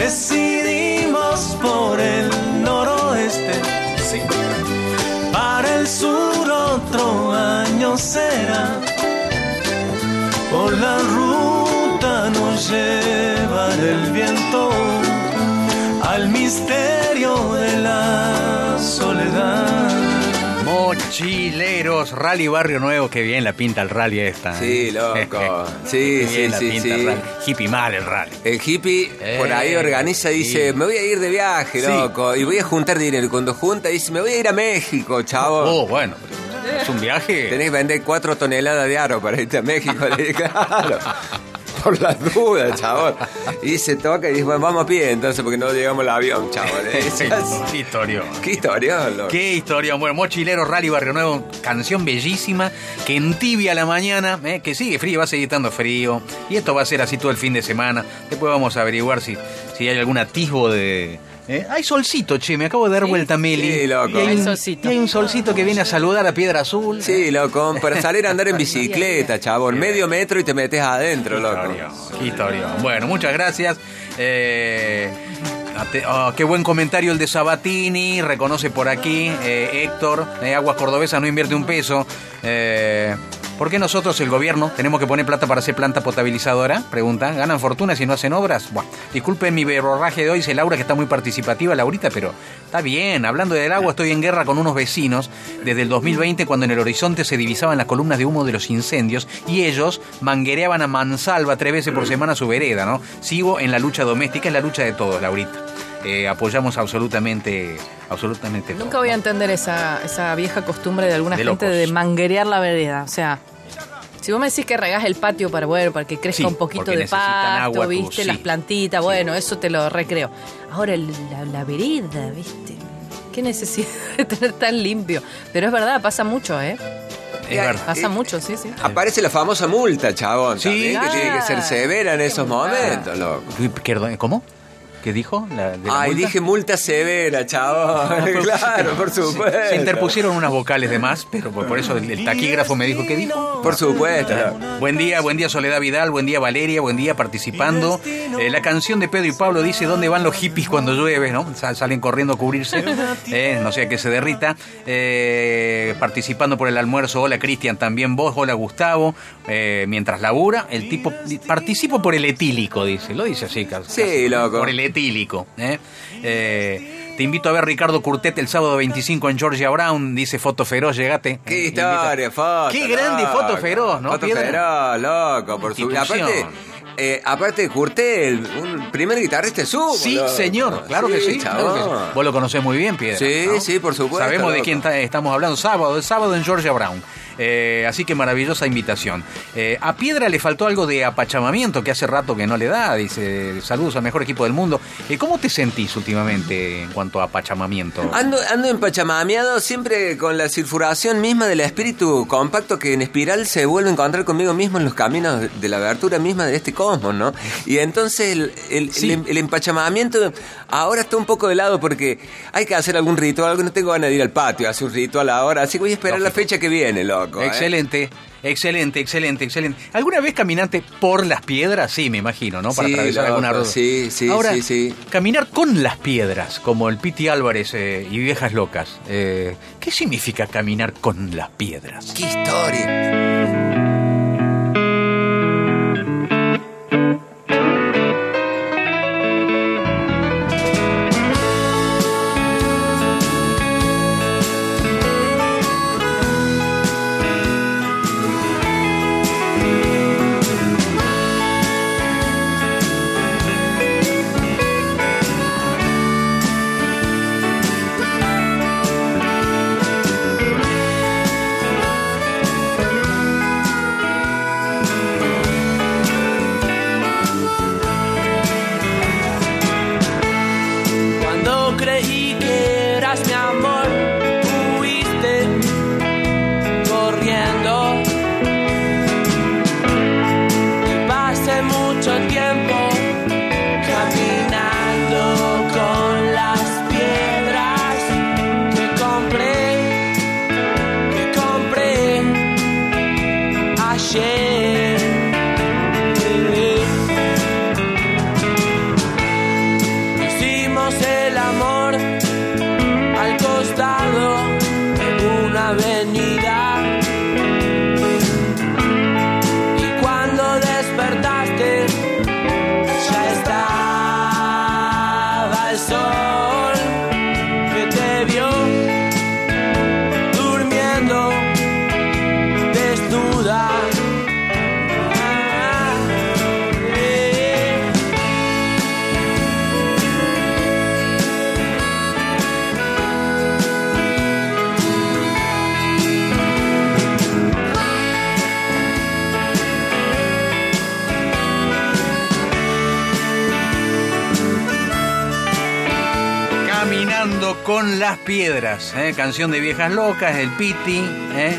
Decidimos por el noroeste, para el sur otro año será. Por la ruta nos el viento al misterio de la soledad. Mochileros, Rally Barrio Nuevo, que bien la pinta el rally esta. Sí, ¿eh? loco. Sí, Qué sí, la sí, pinta sí. el rally. Hippie mal el rally. El hippie por ahí Eh, organiza, dice, sí. me voy a ir de viaje, Sí. loco, y voy a juntar dinero. Y cuando junta, dice, me voy a ir a México, chavo. Oh, bueno, es un viaje. Tenés que vender cuatro toneladas de aro para irte a México. Claro. Por las dudas, chabón. Y se toca y dice, bueno, vamos a pie entonces porque no llegamos al avión, chabón. Sí, Qué historia. Qué historia, loco. Qué historia. Bueno, Mochilero Rally Barrio Nuevo, canción bellísima, que entibia la mañana, ¿eh? que sigue frío, va a seguir estando frío. Y esto va a ser así todo el fin de semana. Después vamos a averiguar si, si hay algún atisbo de. ¿Eh? Hay solcito, che, me acabo de dar vuelta, Meli. Sí, loco. Y hay, un, solcito. y hay un solcito que viene a saludar a Piedra Azul. Sí, loco, para salir a andar en bicicleta, chabón. Medio metro y te metes adentro, loco. Historia, Qué historia. Bueno, muchas gracias. Eh, oh, qué buen comentario el de Sabatini. Reconoce por aquí eh, Héctor. eh, Aguas Cordobesa no invierte un peso. Eh, ¿Por qué nosotros, el gobierno, tenemos que poner plata para hacer planta potabilizadora? Pregunta. ¿Ganan fortuna si no hacen obras? Buah, disculpen mi verborraje de hoy, dice Laura, que está muy participativa, Laurita, pero está bien. Hablando del agua, estoy en guerra con unos vecinos desde el 2020, cuando en el horizonte se divisaban las columnas de humo de los incendios y ellos manguereaban a mansalva tres veces por semana su vereda, ¿no? Sigo en la lucha doméstica, es la lucha de todos, Laurita. Eh, apoyamos absolutamente, absolutamente todo. Nunca voy a entender esa, esa vieja costumbre de alguna De gente locos. de manguerear la vereda. O sea, si vos me decís que regás el patio para, bueno, para que crezca Sí, un poquito de pasto, agua, tú, viste, sí. las plantitas, bueno, eso te lo recreo. Ahora el- la, la vereda, viste. Qué necesidad de tener tan limpio. Pero es verdad, pasa mucho, ¿eh? Es verdad. Pasa mucho, sí, sí. Aparece la famosa multa, chabón. Sí, también, que tiene que ser severa en esos momentos, loco. ¿Cómo? ¿Qué dijo? La- de la Ay, multa? dije multa severa, chabón. claro, por supuesto. Se interpusieron unas vocales de más, pero por, por eso el, el taquígrafo me dijo que dijo. Por supuesto. Buen día, buen día Soledad Vidal, buen día Valeria, buen día participando. Eh, la canción de Pedro y Pablo dice dónde van los hippies cuando llueve, ¿no? Sa- Salen corriendo a cubrirse, eh, no sea que se derrita. Eh, participando por el almuerzo, hola Cristian, también vos, hola Gustavo. Eh, mientras labura, el tipo participo por el etílico, dice, lo dice así, casi, Sí, loco. Por el etílico. ¿Eh? Eh, te invito a ver Ricardo Curtet el sábado 25 en Georgia Brown, dice Foto Feroz, llegate. Qué historia, foto. Qué grande foto feroz, ¿no? Foto feroz, loco, por su. Aparte, eh, aparte de Curtel, un primer guitarrista sumo. Sí, loco. señor, claro que sí. claro que sí. chabón. Vos lo conocés muy bien, Piedra. Sí, ¿no? sí, por supuesto, Sabemos de quién ta- estamos hablando. Sábado, el sábado en Georgia Brown. Eh, así que maravillosa invitación. Eh, a Piedra le faltó algo de apachamamiento que hace rato que no le da. Dice, saludos al mejor equipo del mundo. Eh, ¿Cómo te sentís últimamente en cuanto a apachamamiento? Ando, ando empachamameado siempre con la sulfuración misma del espíritu compacto que en espiral se vuelve a encontrar conmigo mismo en los caminos de la abertura misma de este cosmos, ¿no? Y entonces el, el, Sí. el- el empachamamiento ahora está un poco de lado porque hay que hacer algún ritual, algo no tengo ganas de ir al patio a hacer un ritual ahora, así que voy a esperar la fecha que viene, loco. ¿eh? Excelente, excelente, excelente, excelente. ¿Alguna vez caminaste por las piedras? Sí, me imagino, ¿no? Para Sí, atravesar loco, alguna ruta. sí, sí, Ahora, sí, sí. caminar con las piedras, como el Piti Álvarez eh, y Viejas Locas. eh, ¿Qué significa caminar con las piedras? ¡Qué historia! Con las piedras, ¿eh? canción de Viejas Locas, el Piti. ¿eh?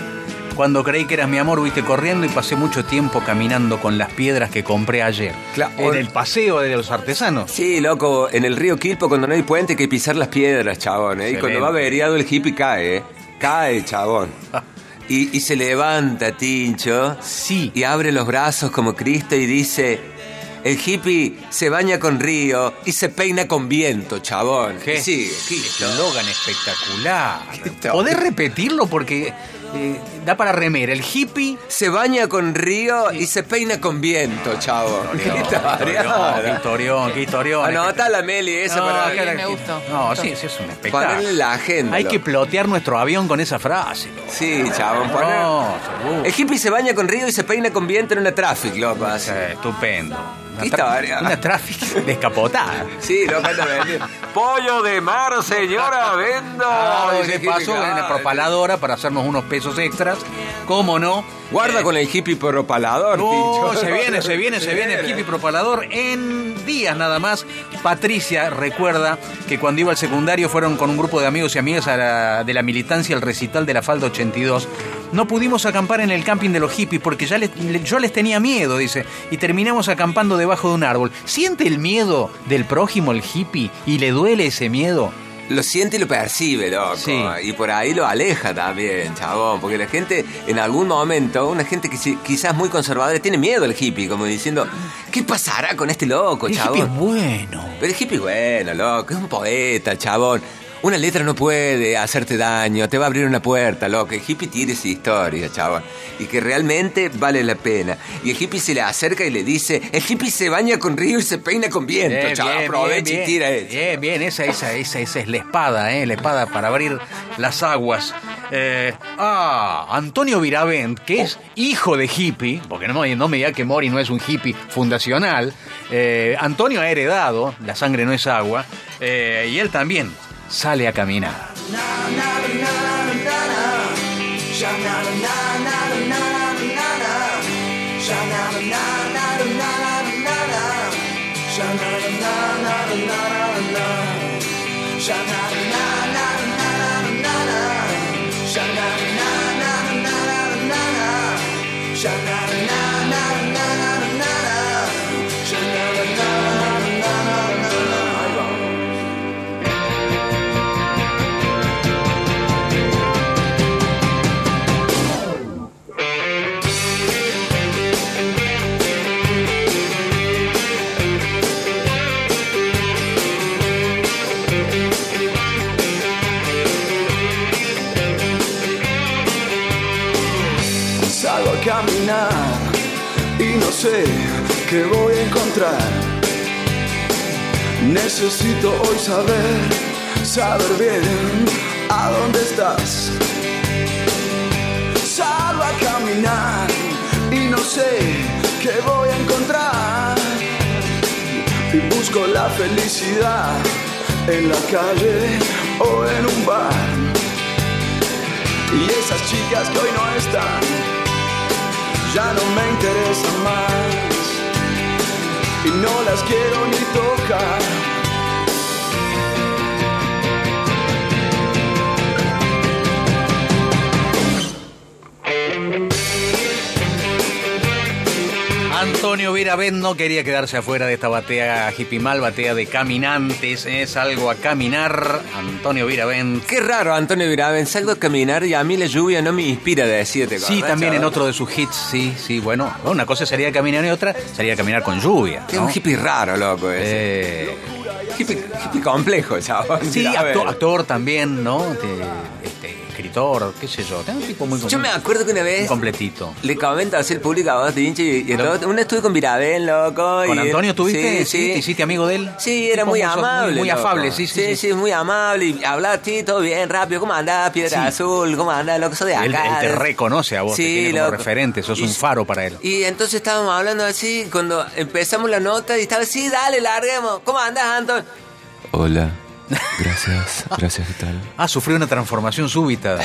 Cuando creí que eras mi amor, viste corriendo y pasé mucho tiempo caminando con las piedras que compré ayer. Claro. En el paseo de los artesanos. Sí, loco, en el río Quilpo cuando no hay puente hay que pisar las piedras, chabón. ¿eh? Y cuando va averiado el hippie cae, ¿eh? Cae, chabón. Y, y se levanta, Tincho. Sí. Y abre los brazos como Cristo y dice... El hippie se baña con río y se peina con viento, chabón. ¿Qué? Sí. Eslogan espectacular. ¿Podés repetirlo? Porque eh, da para remera. El hippie... Se baña con río y se peina con viento, chabón. ¿Qué historia? Qué historión, qué historión. Anota la Meli esa No, para que- Sí, me gustó. No, sí, sí, es un espectáculo. ponerle la agenda. Hay que plotear nuestro avión con esa frase. loco. Sí, chabón, poner... No, seguro. El hippie se baña con río y se peina con viento en una traffic, loco. estupendo. ¿Qué Una, una tráfico descapotada. Sí, vendiendo. Pollo de mar, señora, vendo. Ah, Dice ¿Qué el hippie, pasó en la propaladora para hacernos unos pesos extras? ¿Cómo no? Guarda Eh, con el hippie propalador, No, se viene, se viene, se viene el hippie propalador en días nada más. Patricia recuerda que cuando iba al secundario fueron con un grupo de amigos y amigas a la- de la militancia al recital de la Falda 82. No pudimos acampar en el camping de los hippies porque ya les- le- yo les tenía miedo, dice, y terminamos acampando debajo de un árbol. ¿Siente el miedo del prójimo el hippie y le duele ese miedo? Lo siente y lo percibe, loco. Sí. Y por ahí lo aleja también, chabón. Porque la gente, en algún momento, una gente que quizás muy conservadora, tiene miedo al hippie, como diciendo, ¿qué pasará con este loco, El hippie chabón? es bueno. Pero el hippie, bueno, loco, es un poeta, chabón. Una letra no puede hacerte daño, te va a abrir una puerta, loco. El hippie tiene esa historia, chabón. Y que realmente vale la pena. Y el hippie se le acerca y le dice, el hippie se baña con río y se peina con viento, Bien, chabón. bien, Aprovecha bien, y tira eso. Bien, bien, esa, esa, esa, esa es la espada, ¿eh? La espada para abrir las aguas. Eh, ah, Antonio Viravent, que es hijo de hippie, porque no, no me diga que Mori no es un hippie fundacional. eh, Antonio ha heredado, la sangre no es agua, eh, y él también sale a caminar. Sé qué voy a encontrar. Necesito hoy saber, saber bien a dónde estás. Salgo a caminar y no sé qué voy a encontrar. Y busco la felicidad en la calle o en un bar. Y esas chicas que hoy no están, ya no me interesan más. Y no las quiero ni tocar. Antonio Viravent no quería quedarse afuera de esta batea hippie mal, batea de caminantes, es algo a caminar. Antonio Viravent. Qué raro, Antonio Viraben. Salgo a caminar y a mí la lluvia no me inspira de decirte Sí, también en otro de sus hits, sí, sí, bueno. Una cosa sería caminar y otra sería caminar con lluvia. Es un hippie raro, loco. Ese. Eh, Hippie, hippie complejo, chaval. sí, actor, actor también, ¿no? De- escritor, qué sé yo. Un tipo muy Yo me acuerdo que una muy vez completito. le comento así el público a vos, Tinchi, y, y todo- una estuve con Virabén, loco. ¿Con y- Antonio tuviste? Sí, sí. ¿Te hiciste amigo de él? Sí, era muy muy- amable. muy loco. afable, sí, sí, Sí, sí. muy amable. Y hablaba todo bien, rápido. ¿Cómo andás, Piedra Sí. Azul? ¿Cómo andás, loco? Soy de acá. Él, él te reconoce a vos, te Sí, tiene como loco. referente, sos Y- un faro para él. Y entonces estábamos hablando así, cuando empezamos la nota, y estaba así, dale, larguemos. ¿Cómo andás, Anton? Hola. Gracias, gracias, ¿qué tal? Ah, sufrió una transformación súbita.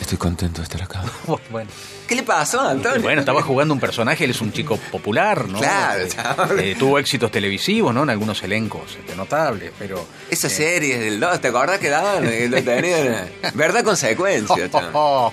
Estoy contento de estar acá. bueno. ¿Qué le pasó, Antonio? Bueno, estaba jugando un personaje, él es un chico popular, ¿no? Claro, Eh, eh, tuvo éxitos televisivos, ¿no? En algunos elencos este, notables, pero... Esas series del 2, ¿te acordás que daban? Eh, Lo tenían. ¿Verdad consecuencia? chaval. Oh,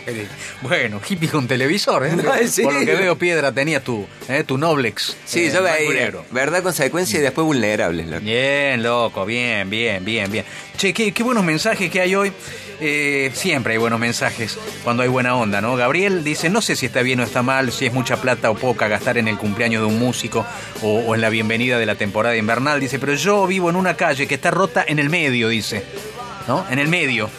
bueno, hippie con televisor, ¿eh? No, en Por lo que veo, Piedra, tenía tu, ¿eh? tu Noblex. Sí, eh, yo veía. ¿Verdad consecuencia y después vulnerables? loco. Bien, loco, bien, bien, bien, bien. Che, qué, qué buenos mensajes que hay hoy. Eh, siempre hay buenos mensajes cuando hay buena onda, ¿no? Gabriel dice, no sé si está bien o está mal, si es mucha plata o poca gastar en el cumpleaños de un músico o, o en la bienvenida de la temporada invernal. Dice, pero yo vivo en una calle que está rota en el medio, dice, ¿no? En el medio.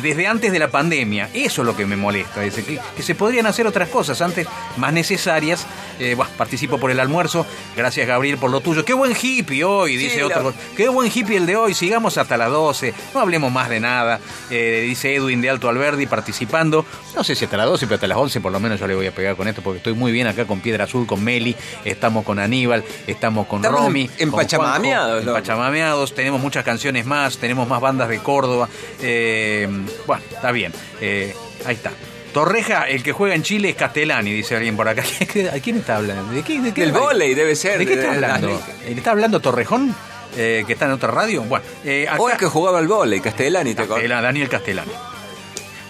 Desde antes de la pandemia, eso es lo que me molesta, dice, que, que se podrían hacer otras cosas antes más necesarias. Eh, participo por el almuerzo, gracias Gabriel por lo tuyo. Qué buen hippie hoy, dice Sí, otro. Qué buen hippie el de hoy, sigamos hasta las 12, no hablemos más de nada, eh, dice Edwin de Alto Alberdi participando, no sé si hasta las 12, pero hasta las 11 por lo menos yo le voy a pegar con esto porque estoy muy bien acá con Piedra Azul, con Meli, estamos con Aníbal, estamos con Estamos Romy, en- con empachamameados, Juanjo, loco. empachamameados, tenemos muchas canciones más, tenemos más bandas de Córdoba, eh, bueno, está bien, eh, ahí está. Torreja, el que juega en Chile es Castellani, dice alguien por acá. ¿A quién está hablando? ¿De qué? De qué Del vóley debe ser. ¿De qué está hablando? ¿Le está hablando Torrejón? Eh, que está en otra radio. Bueno, eh, acá, O el que jugaba al vóley, Castellani, ¿te acordás? Daniel Castellani.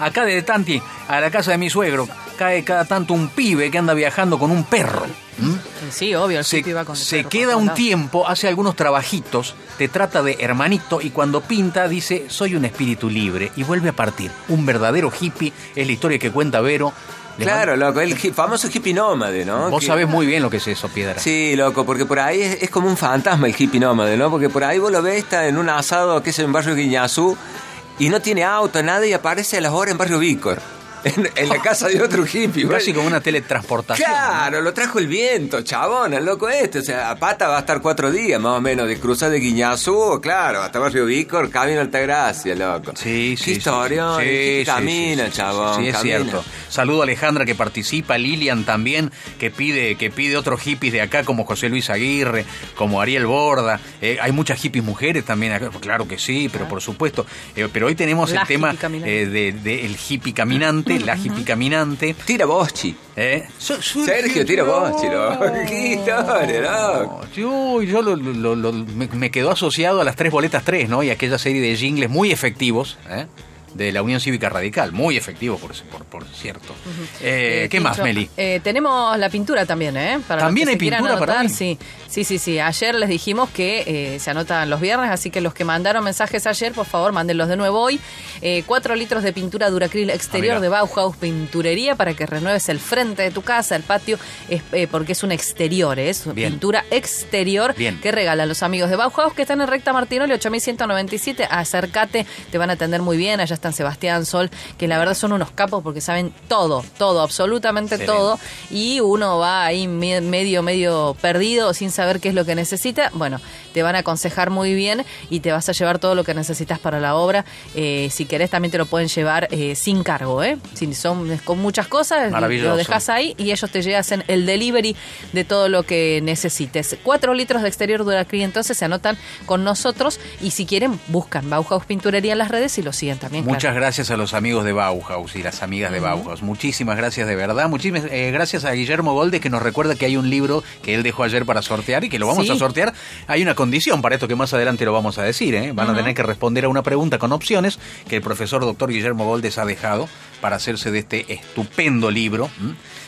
Acá de Tanti, a la casa de mi suegro, cae cada tanto un pibe que anda viajando con un perro. ¿m? Sí, obvio, el Se, con el se perro queda un tiempo, hace algunos trabajitos, te trata de hermanito y cuando pinta dice, soy un espíritu libre y vuelve a partir. Un verdadero hippie, es la historia que cuenta Vero. Le Claro, loco, el famoso hippie nómade, ¿no? Vos Que- sabés muy bien lo que es eso, Piedra. Sí, loco, porque por ahí es, es como un fantasma el hippie nómade, ¿no? Porque por ahí vos lo ves, está en un asado que es en barrio Guiñazú y no tiene auto, nada, y aparece a las horas en barrio Vícor, en, en la casa de otro hippie. Casi como una teletransportación. Claro, lo trajo el viento, chabón, el loco este. O sea, a pata va a estar cuatro días más o menos de cruzar de Guiñazú, claro, hasta Barrio Vícor, camino Altagracia, loco. Sí, sí. Sí. Sí, camina, sí, sí, chabón. Sí, es camina. cierto. Saludo a Alejandra que participa, Lilian también, que pide, que pide otros hippies de acá, como José Luis Aguirre, como Ariel Borda. Eh, hay muchas hippies mujeres también acá, claro que sí, pero por supuesto. Eh, pero hoy tenemos La el tema eh, de, de el hippie caminante, la hippie caminante. Tira Boschi. Eh, Sergio, tira Boschi, loco. No. Qué historia, loco. Yo, yo lo- lo- lo- me, me quedó asociado a las tres boletas tres, ¿no? Y aquella serie de jingles muy efectivos, ¿eh? de la Unión Cívica Radical, muy efectivos, por, por, por cierto. Eh, Eh, ¿Qué más, Meli? eh, tenemos la pintura también, ¿eh? Para ¿También hay pintura para anotar, hoy? Sí, sí, sí, sí. Ayer les dijimos que eh, se anotan los viernes, así que los que mandaron mensajes ayer, por favor, mándenlos de nuevo hoy. Eh, cuatro litros de pintura Duracril exterior Ah, de Bauhaus Pinturería para que renueves el frente de tu casa, el patio, es, eh, porque es un exterior, es Bien. pintura exterior Bien. que regalan los amigos de Bauhaus que están en Recta Martinoli 8197. Acércate, te van a atender muy bien. Allá está Sebastián, Sol, que la verdad son unos capos porque saben todo, todo, absolutamente Excelente. todo. Y uno va ahí me- medio, medio perdido sin saber qué es lo que necesita. Bueno, te van a aconsejar muy bien y te vas a llevar todo lo que necesitas para la obra. Eh, si querés, también te lo pueden llevar eh, sin cargo, ¿eh? Si son con muchas cosas, Maravilloso. lo dejas ahí y ellos te hacen el delivery de todo lo que necesites. Cuatro litros de exterior Duracry, entonces se anotan con nosotros y si quieren, buscan Bauhaus Pinturería en las redes y lo siguen también. Muchas claro. gracias a los amigos de Bauhaus y las amigas de Bauhaus. Muchísimas gracias de verdad. Muchísimas eh, gracias a Guillermo Golde que nos recuerda que hay un libro que él dejó ayer para sortear y que lo vamos Sí. a sortear. Hay una condición para esto que más adelante lo vamos a decir. ¿eh? Van a tener que responder a una pregunta con opciones que el profesor doctor Guillermo Goldes ha dejado para hacerse de este estupendo libro.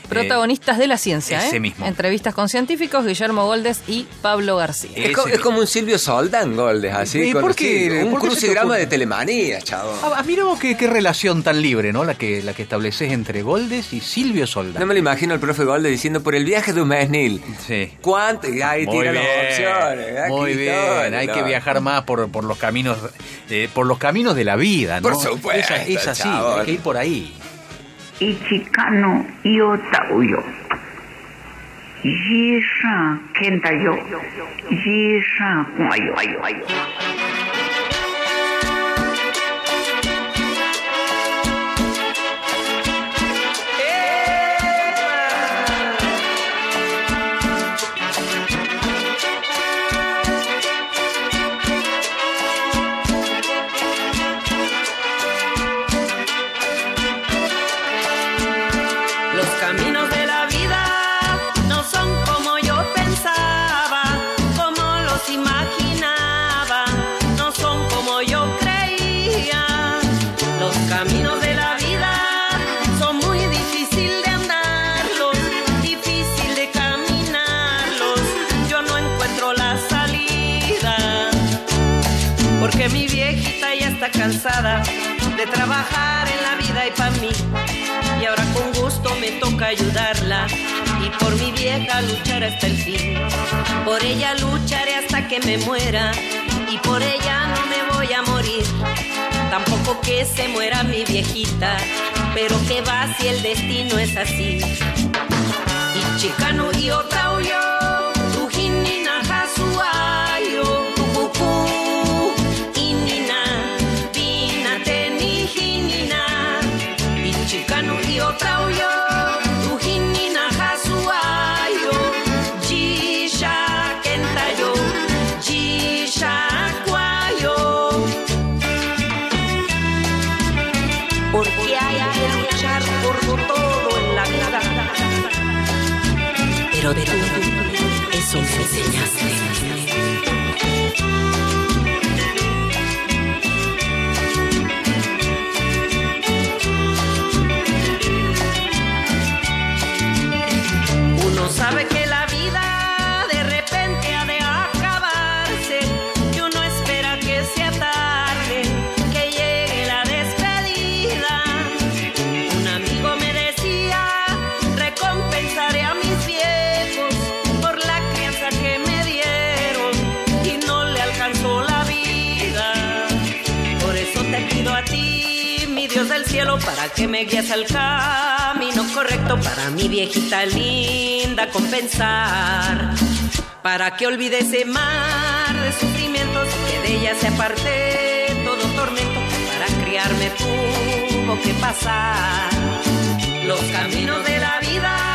Protagonistas de la ciencia, ese ¿eh? mismo. Entrevistas con científicos, Guillermo Goldes y Pablo García. Es, co- es como un Silvio Soldán, Goldes, así. ¿Y por qué? Un ¿Por qué crucigrama de telemanía, chavo. Ah, mira vos qué, qué relación tan libre, ¿no? La que, la que estableces entre Goldes y Silvio Soldán. No me lo imagino al profe Goldes diciendo por el viaje de un mesnil. Sí. ¿Cuánto? Y ahí Muy tira las bien, opciones. aquí muy bien. todo, Hay no. que viajar más por, por los caminos, eh, por los caminos de la vida, ¿no? Por supuesto, Es, es así, chabón. hay que ir por ahí. 一のよたうよ。一上健太よ。一上花よ。Los De trabajar en la vida y para mí. Y ahora con gusto me toca ayudarla y por mi vieja luchar hasta el fin. Por ella lucharé hasta que me muera y por ella no me voy a morir. Tampoco que se muera mi viejita, pero que va si el destino es así. Y chicano y otra yo, Pero eso me enseñaste. Que me guíes al camino correcto para mi viejita linda compensar. Para que olvide ese mar de sufrimientos que de ella se aparte todo tormento para criarme tuvo que pasar. Los caminos de la vida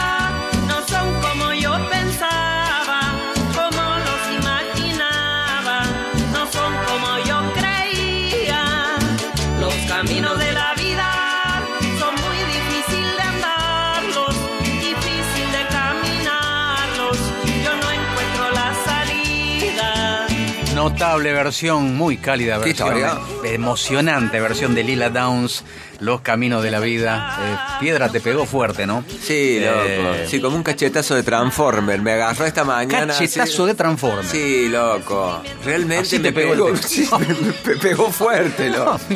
Notable versión, muy cálida ¿Qué versión. historia? eh, Emocionante versión de Lila Downs, Los Caminos de la Vida. Eh, Piedra te pegó fuerte, ¿no? Sí, loco. Eh, Sí, como un cachetazo de Transformer. Me agarró esta mañana. Cachetazo de Transformer. Sí, loco. Realmente Así me te pegó el pegó. te- sí, me, me pegó fuerte, loco.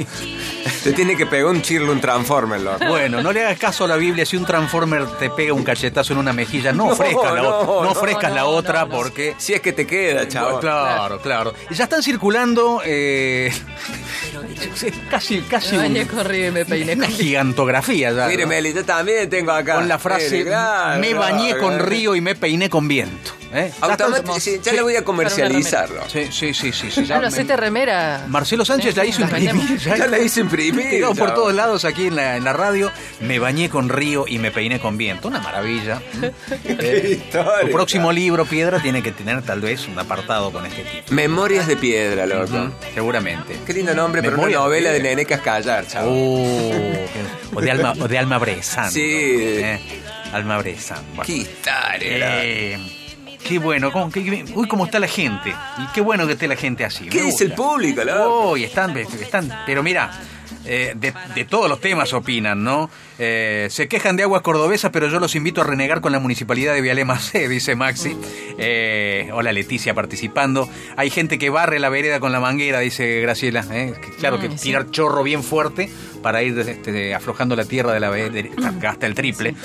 Te tiene que pegar un chirlo, un transformer, loco. Bueno, no le hagas caso a la Biblia si un transformer te pega un cachetazo en una mejilla. No, No, ofrezcas la, no, otra, no no, ofrezcas no, la otra no. porque... Si es que te queda, chaval. Claro, claro. Ya están circulando eh, casi, casi Me un- bañé con río y me peiné una con gigantografía. ya, Mire, ¿no? Meli, yo también tengo acá. Con la frase, Mire, claro, me bañé claro, con claro. río y me peiné con viento. ¿Eh? Ya sí, le voy a comercializarlo. Sí, sí, sí, sí. sí, ya hacete remera. Marcelo Sánchez la hizo imprimir. Ya la hice imprimir, por todos lados aquí en la, en la radio. Me bañé con río y me peiné con viento. Una maravilla. Eh, historia, tu próximo libro, Piedra, tiene que tener tal vez un apartado con este tipo. Memorias de piedra, loco. Seguramente. Qué lindo nombre, pero una de novela de piedra. Nene Cascallar, chaval. Oh, o de Alma, o de Alma Brezán. Sí. Eh, Alma. Bueno. Qué historia. Eh, qué bueno, cómo- qué- qué- uy, cómo está la gente. Y qué bueno que esté la gente así. ¿Qué dice el público, loco? Uy, están, están, pero mira, eh, de, de todos los temas opinan, ¿no? Eh, se quejan de aguas cordobesas, pero yo los invito a renegar con la municipalidad de Vialema C, dice Maxi. Eh, hola Leticia participando. Hay gente que barre la vereda con la manguera, dice Graciela. claro que Mm, tirar chorro bien fuerte para ir este, aflojando la tierra de la vereda hasta el triple.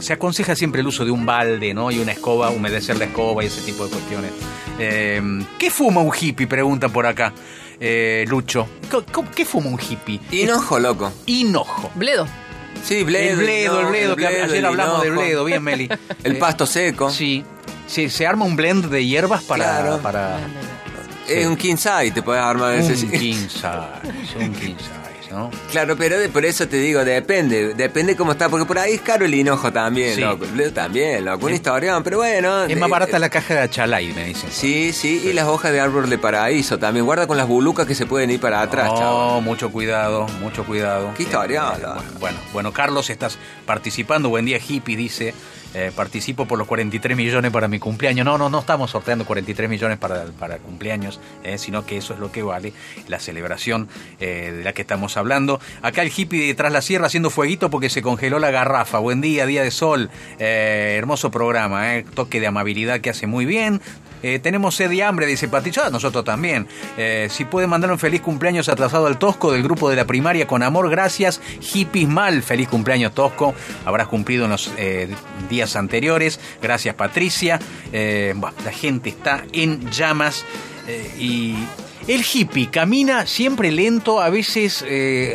Se aconseja siempre el uso de un balde, ¿no? Y una escoba, humedecer la escoba y ese tipo de cuestiones. ¿Qué fuma un hippie? Pregunta por acá. Eh, Lucho. ¿Qué- qué- ¿Qué fuma un hippie? Hinojo, loco. Hinojo. Bledo. Sí, Bledo. el bledo, el bledo, que ayer el hablamos de bledo, bien Meli. El Eh, pasto seco. Sí. Sí, se arma un blend de hierbas para... Claro. para Es un size, te puedes armar ese. un size, un size, ¿no? Claro, pero de- por eso te digo, depende, depende cómo está, porque por ahí es caro el hinojo también, Sí. loco. También, loco. Una historia, pero bueno. Es más barata eh, la caja de achalay, me dicen. Sí, sí, y las hojas de árbol de paraíso también. Guarda con las bulucas que se pueden ir para atrás, No, chaval. mucho cuidado, mucho cuidado. Qué historia, Eh, loco. bueno, bueno, Carlos, estás participando. Buen día, hippie, dice. Eh, participo por los 43 millones para mi cumpleaños. No, no, no estamos sorteando 43 millones para, para cumpleaños, eh, sino que eso es lo que vale la celebración eh, de la que estamos hablando. Acá el hippie detrás la sierra haciendo fueguito porque se congeló la garrafa. Buen día, día de sol. Hermoso programa, toque de amabilidad que hace muy bien. Eh, tenemos sed y hambre, dice Patricio. Ah, nosotros también. Eh, si puede mandar un feliz cumpleaños atrasado al Tosco del grupo de la primaria con amor, gracias. Hippies mal, feliz cumpleaños Tosco. Habrás cumplido en los eh, días anteriores. Gracias Patricia. La gente está en llamas y... El hippie camina siempre lento, a veces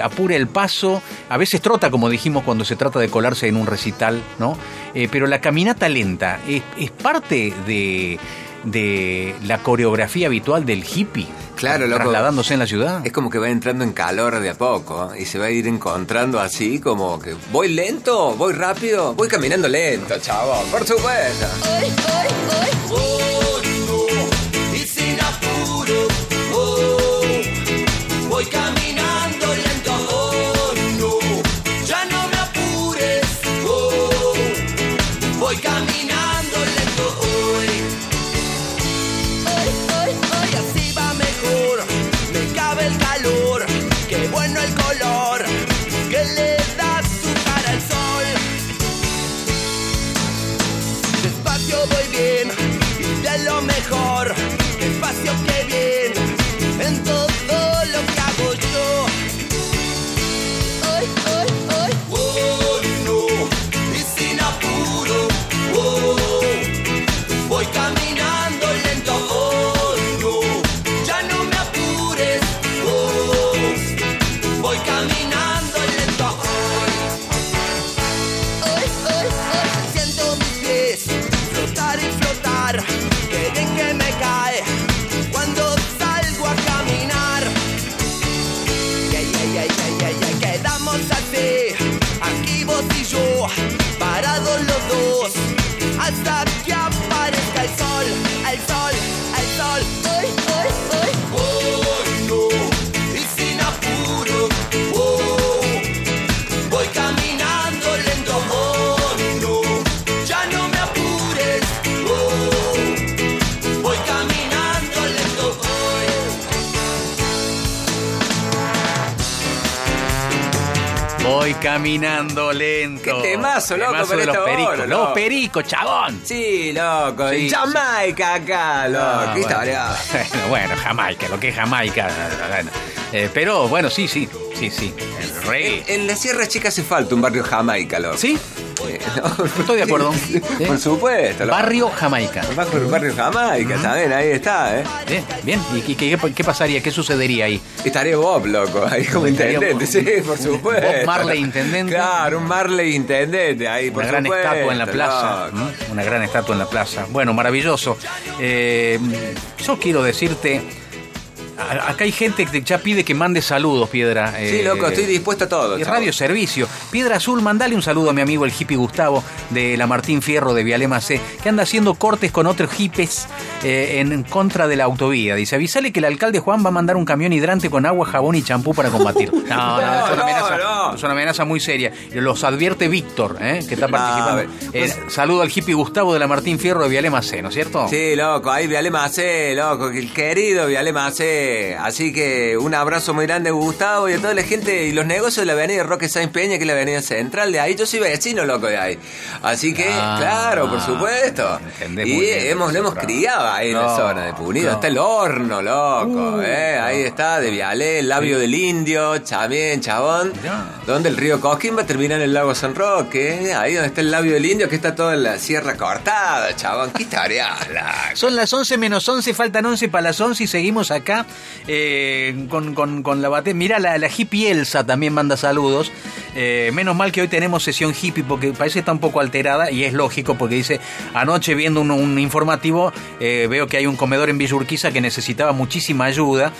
apura el paso, a veces trota, como dijimos cuando se trata de colarse en un recital, ¿no? Pero la caminata lenta es parte de, de la coreografía habitual del hippie. Claro, loco. Trasladándose en la ciudad. Es como que va entrando en calor de a poco ¿eh? y se va a ir encontrando así como que voy lento, voy rápido, voy caminando lento, chaval, por supuesto. Mejor. Caminando lento. Qué temazo, loco, Temazo para de los esta pericos. hora, los pericos, chabón. Sí, loco, Sí, Jamaica acá, loco, Ah, qué bueno. Bueno, bueno, Jamaica, lo que es Jamaica. Bueno, Eh, pero bueno, sí, sí, sí, sí. El reggae. En la Sierra Chica hace falta un barrio Jamaica, loco. ¿Sí? Eh, no, Estoy de acuerdo. Por supuesto. Barrio Jamaica. El barrio, barrio Jamaica, también, ahí está, ¿eh? Bien, bien. ¿Y qué, qué- qué pasaría? ¿Qué sucedería ahí? Estaría Bob, loco, ahí como intendente, Bob- sí, por supuesto. Bob Marley intendente. Claro, un Marley intendente ahí, por Una gran supuesto. estatua en la plaza. Una gran estatua en la plaza. Bueno, maravilloso. Eh, yo quiero decirte. Acá hay gente que ya pide que mande saludos, Piedra. Sí, Eh, loco, estoy dispuesto a todo. Y chavo. Radio Servicio. Piedra Azul, mandale un saludo a mi amigo el hippie Gustavo de la Martín Fierro de Vialema C, que anda haciendo cortes con otros hippies eh, en contra de la autovía. Dice, avisale que el alcalde Juan va a mandar un camión hidrante con agua, jabón y champú para combatir. No, no, es, una no, amenaza, no. es una amenaza muy seria. Los advierte Víctor, eh, que está Ah, participando. pues- Eh, saludo al hippie Gustavo de la Martín Fierro de Vialema C, ¿no es cierto? Sí, loco, ahí Viale Macé, loco, el querido Viale Así que un abrazo muy grande a Gustavo y a toda la gente y los negocios de la avenida Roque Sáenz Peña, que es la avenida central de ahí. Yo soy vecino, loco, de ahí. Así que, Ah, claro, por supuesto. Y hemos, lo hemos criado ahí en la zona de Punido. no. Está el horno, loco, Uh, eh. Ahí está, de Viale, el labio del indio, también, chabón. Donde el río Coquimba termina en el lago San Roque. Ahí donde está el labio del indio, que está toda la sierra cortada, chabón. ¿Qué historia? Son las 11 menos 11, faltan 11 para las 11 y seguimos acá eh, con, con- con la bate. Mira, la, la hippie Elsa también manda saludos. Eh, menos mal que hoy tenemos sesión hippie porque parece que está un poco alterada y es lógico porque dice, anoche viendo un, un informativo eh, veo que hay un comedor en Villa Urquiza que necesitaba muchísima ayuda.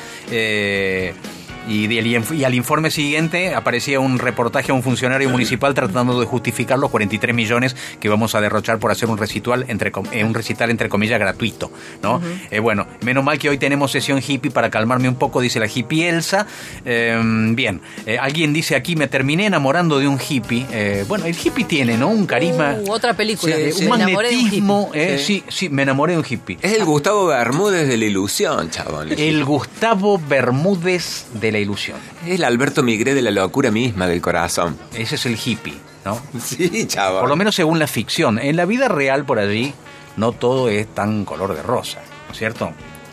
Y, al informe siguiente aparecía un reportaje a un funcionario municipal tratando de justificar los 43 millones que vamos a derrochar por hacer un recital entre, eh, un recital entre comillas gratuito. ¿no? Eh, bueno, menos mal que hoy tenemos sesión hippie para calmarme un poco, dice la hippie Elsa. Eh, bien, eh, alguien dice aquí, me terminé enamorando de un hippie. Eh, bueno, el hippie tiene, ¿no? Un carisma. Uh, otra película. eh, Me un enamoré de un magnetismo. eh, sí. sí, me enamoré de un hippie. Es el Gustavo Bermúdez de la ilusión, chabón. El Gustavo Bermúdez de la ilusión. Es el Alberto Migré de la locura misma del corazón. Ese es el hippie, ¿no? Sí, chabón. Por lo menos según la ficción. En la vida real, por allí, no todo es tan color de rosa, ¿no es cierto?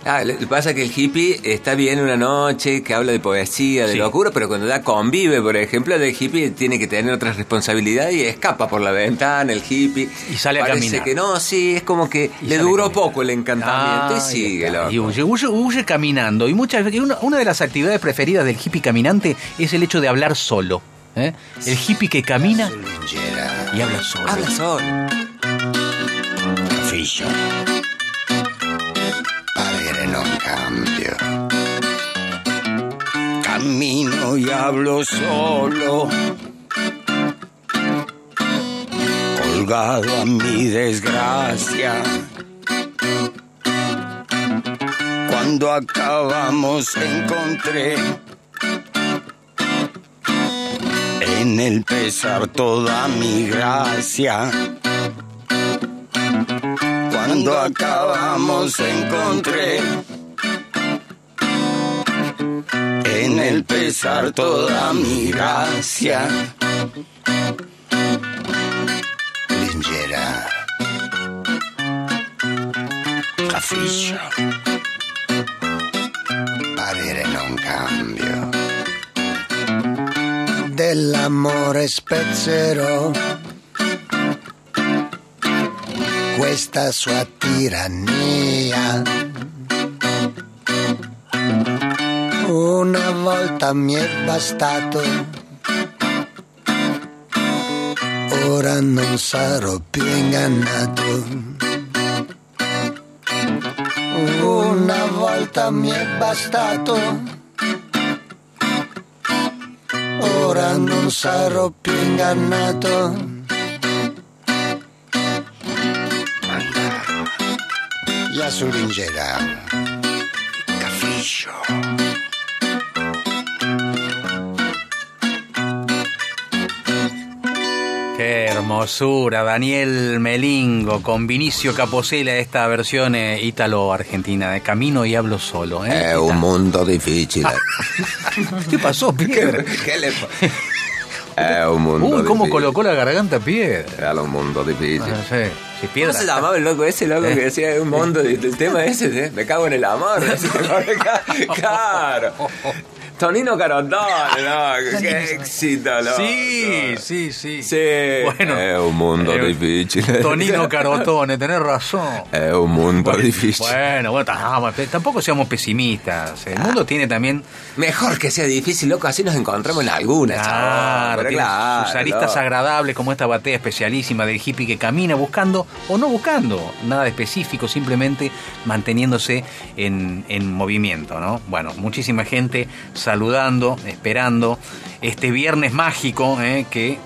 Ah, lo que pasa es que el hippie está bien una noche, que habla de poesía, de Sí. locura, pero cuando da convive, por ejemplo, el hippie tiene que tener otras responsabilidades y escapa por la ventana el hippie. Y sale a Parece caminar. que no, sí, es como que le a duró poco el encantamiento Ah, y sigue, loco. Y huye, huye, huye caminando. Y muchas veces, una, una de las actividades preferidas del hippie caminante es el hecho de hablar solo. ¿eh? El hippie que camina y habla solo. Habla solo. Hablo solo. Colgado a mi desgracia. Cuando acabamos encontré en el pesar toda mi gracia. Cuando acabamos encontré en el pesar toda mi gracia. Lingera. Capiscio. Parere non cambio. Dell'amore spezzerò questa sua tirannia. Volta mi è bastato, ora non sarò più ingannato. Una volta mi è bastato, ora non sarò più ingannato. Ya su lingera. Capiscio. Hermosura, Daniel Melingo con Vinicio Caposela, esta versión eh, ítalo-argentina de Camino y hablo solo. ¿eh? Es un mundo difícil. ¿Qué pasó, Piedra? ¿Qué le pa- Es un mundo Uy, cómo difícil. colocó la garganta Piedra. Es un mundo difícil. Ah, sí, sí, Piedra. ¿Cómo se llamaba el loco ese, loco, ¿Eh? que decía un mundo de- del tema ese? ¿eh? Me cago en el amor. Claro. Tonino Carotone, loco. Qué éxito, loco. Sí, sí, sí. Sí. Bueno. Es un mundo Eh, difícil. Tonino Carotone, tenés razón. Es un mundo difícil. Bueno, bueno, tampoco seamos pesimistas. El mundo tiene también. Mejor que sea difícil, loco, así nos encontramos en alguna, Claro, chabón. Claro, sus aristas loco. agradables como esta batea especialísima del hippie que camina buscando o no buscando nada de específico, simplemente manteniéndose en, en movimiento, ¿no? Bueno, muchísima gente saludando, esperando este viernes mágico ¿eh? que...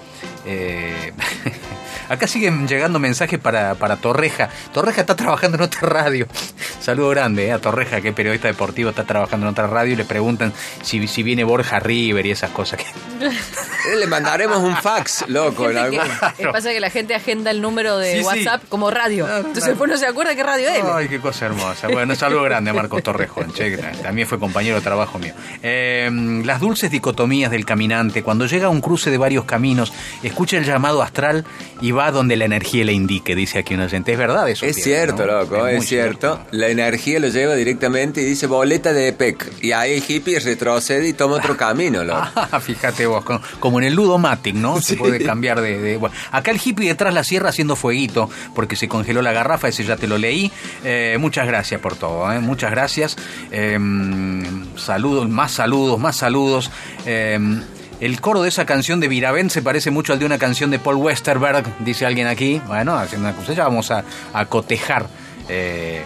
eh, Acá siguen llegando mensajes para, para Torreja. Torreja está trabajando en otra radio. Saludo grande eh, a Torreja, que es periodista deportivo, está trabajando en otra radio y le preguntan si, si viene Borja River y esas cosas. Que... Eh, Le mandaremos un fax, loco, en algún... Es pasa que la gente agenda el número de Sí, sí. WhatsApp como radio. Entonces después no se acuerda qué radio es. Ay, qué cosa hermosa. Bueno, saludo grande a Marcos Torrejón, che, que también fue compañero de trabajo mío. Eh, las dulces dicotomías del caminante, cuando llega a un cruce de varios caminos, escucha el llamado astral y va donde la energía le indique, dice aquí un oyente. Es verdad eso. Es cierto, ¿no? loco, es, cierto. La energía lo lleva directamente y dice boleta de EPEC. Y ahí el hippie retrocede y toma otro camino, loco. Ah, fíjate vos, como en el Ludomatic, ¿no? Se puede cambiar de, de- bueno, acá el hippie detrás la sierra haciendo fueguito, porque se congeló la garrafa, ese ya te lo leí. Eh, muchas gracias por todo, ¿eh? muchas gracias. Eh, saludos, más saludos, más saludos. El coro de esa canción de Viravent se parece mucho al de una canción de Paul Westerberg, dice alguien aquí. Bueno, haciendo una cosa, vamos a, a cotejar. eh,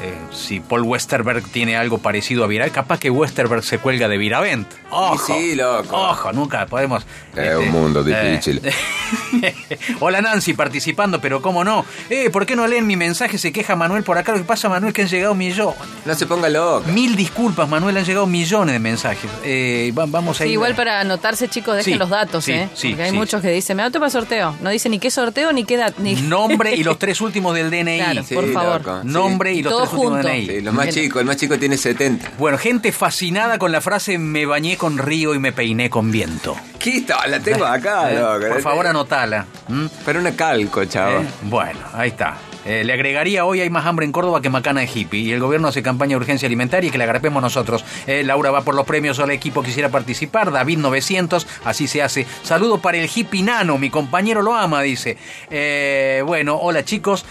eh, si Paul Westerberg tiene algo parecido a Viravent, capaz que Westerberg se cuelga de Viravent. Ojo, sí, loco. Ojo, nunca podemos. Es un mundo difícil. eh, Hola Nancy, participando, pero cómo no. Eh, ¿por qué no leen mi mensaje? Se queja Manuel por acá. Lo que pasa, Manuel, que han llegado millones. No se ponga loco. Mil disculpas, Manuel, han llegado millones de mensajes. Eh, va- vamos a Sí, ir. igual para anotarse, chicos, dejen Sí, los datos, sí, ¿eh? sí, Porque hay sí. muchos que dicen, me anoto para sorteo. No dice ni qué sorteo ni qué edad. Ni... Nombre y los tres últimos del DNI. Claro, por favor. loco, sí. Nombre y los Todo últimos. Sí, los más chicos, el más chico tiene 70. Bueno, gente fascinada con la frase me bañé con río y me peiné con viento. Quito, la tengo acá, Eh, loco. Por favor, anotala. ¿Mm? Pero una calco, chavo. Eh, bueno, ahí está. Eh, le agregaría hoy hay más hambre en Córdoba que macana de hippie y el gobierno hace campaña de urgencia alimentaria y que la agarremos nosotros. Eh, Laura va por los premios, el equipo quisiera participar, David 900, así se hace. Saludo para el hippie nano, mi compañero lo ama, dice. Eh, bueno, hola chicos,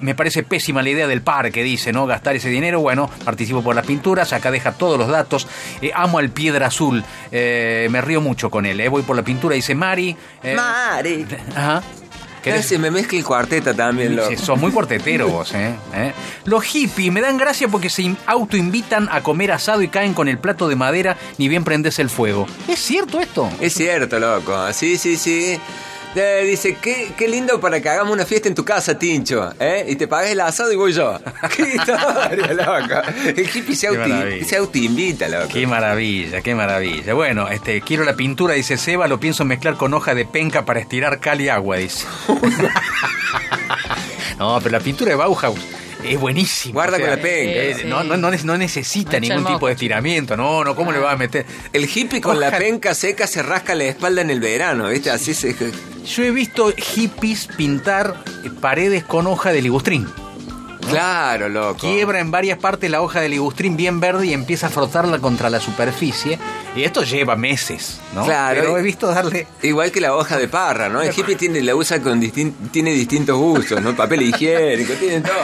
me parece pésima la idea del parque, dice, ¿no? Gastar ese dinero, bueno, participo por las pinturas, acá deja todos los datos. Amo al Piedra Azul, me río mucho con él, voy por la pintura, dice Mari. Mari. Ajá. ¿Querés- Se me mezcla el cuarteta también, loco. Sí, sos muy cuartetero vos, ¿eh? ¿Eh? Los hippies me dan gracia porque se in- autoinvitan a comer asado y caen con el plato de madera ni bien prendes el fuego. ¿Es cierto esto? Es cierto, loco. Sí, sí, sí. Eh, dice, qué, qué lindo para que hagamos una fiesta en tu casa, Tincho. ¿eh? Y te pagues el asado y voy yo. qué historia, loco. El hippie se, maravilla. se autoinvita, loco. Qué maravilla, qué maravilla. Bueno, este, quiero la pintura, dice Seba, lo pienso mezclar con hoja de penca para estirar cal y agua, dice. no, pero la pintura de Bauhaus es buenísima. Guarda con la penca. eh, Sí, no, no, no, no necesita ningún tipo de estiramiento. No, no, ¿cómo le va a meter? El hippie con la penca seca se rasca la espalda en el verano, ¿viste? Así se... Yo he visto hippies pintar paredes con hoja de ligustrín. Claro, loco. Quiebra en varias partes la hoja de ligustrín bien verde y empieza a frotarla contra la superficie. Y esto lleva meses, ¿no? Claro. Pero he visto darle... Igual que la hoja de parra, ¿no? El hippie tiene, la usa con distin- tiene distintos usos, ¿no? Papel higiénico, tiene todo.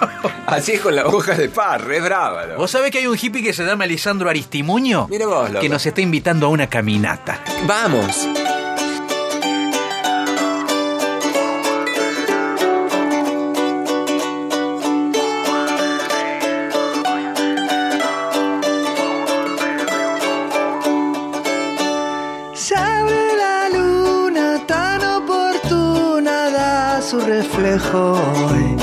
Así es con la hoja de parra, es brava, loco. ¿Vos sabés que hay un hippie que se llama Lisandro Aristimuño? Mira vos, loco. Que nos está invitando a una caminata. Vamos. Reflejo hoy.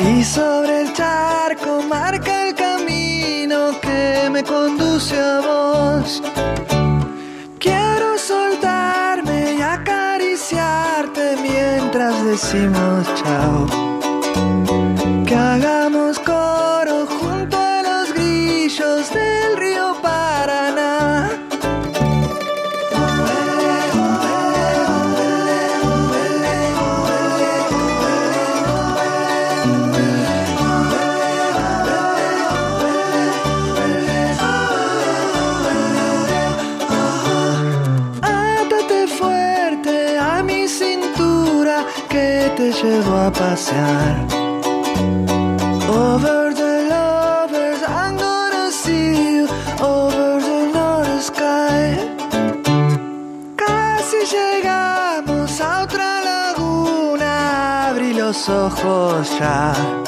Y sobre el charco marca el camino que me conduce a vos. Quiero soltarme y acariciarte mientras decimos chao. Que hagamos llevo a pasear. Over the lovers, I'm gonna see you over the north sky. Casi llegamos a otra laguna, abrí los ojos ya.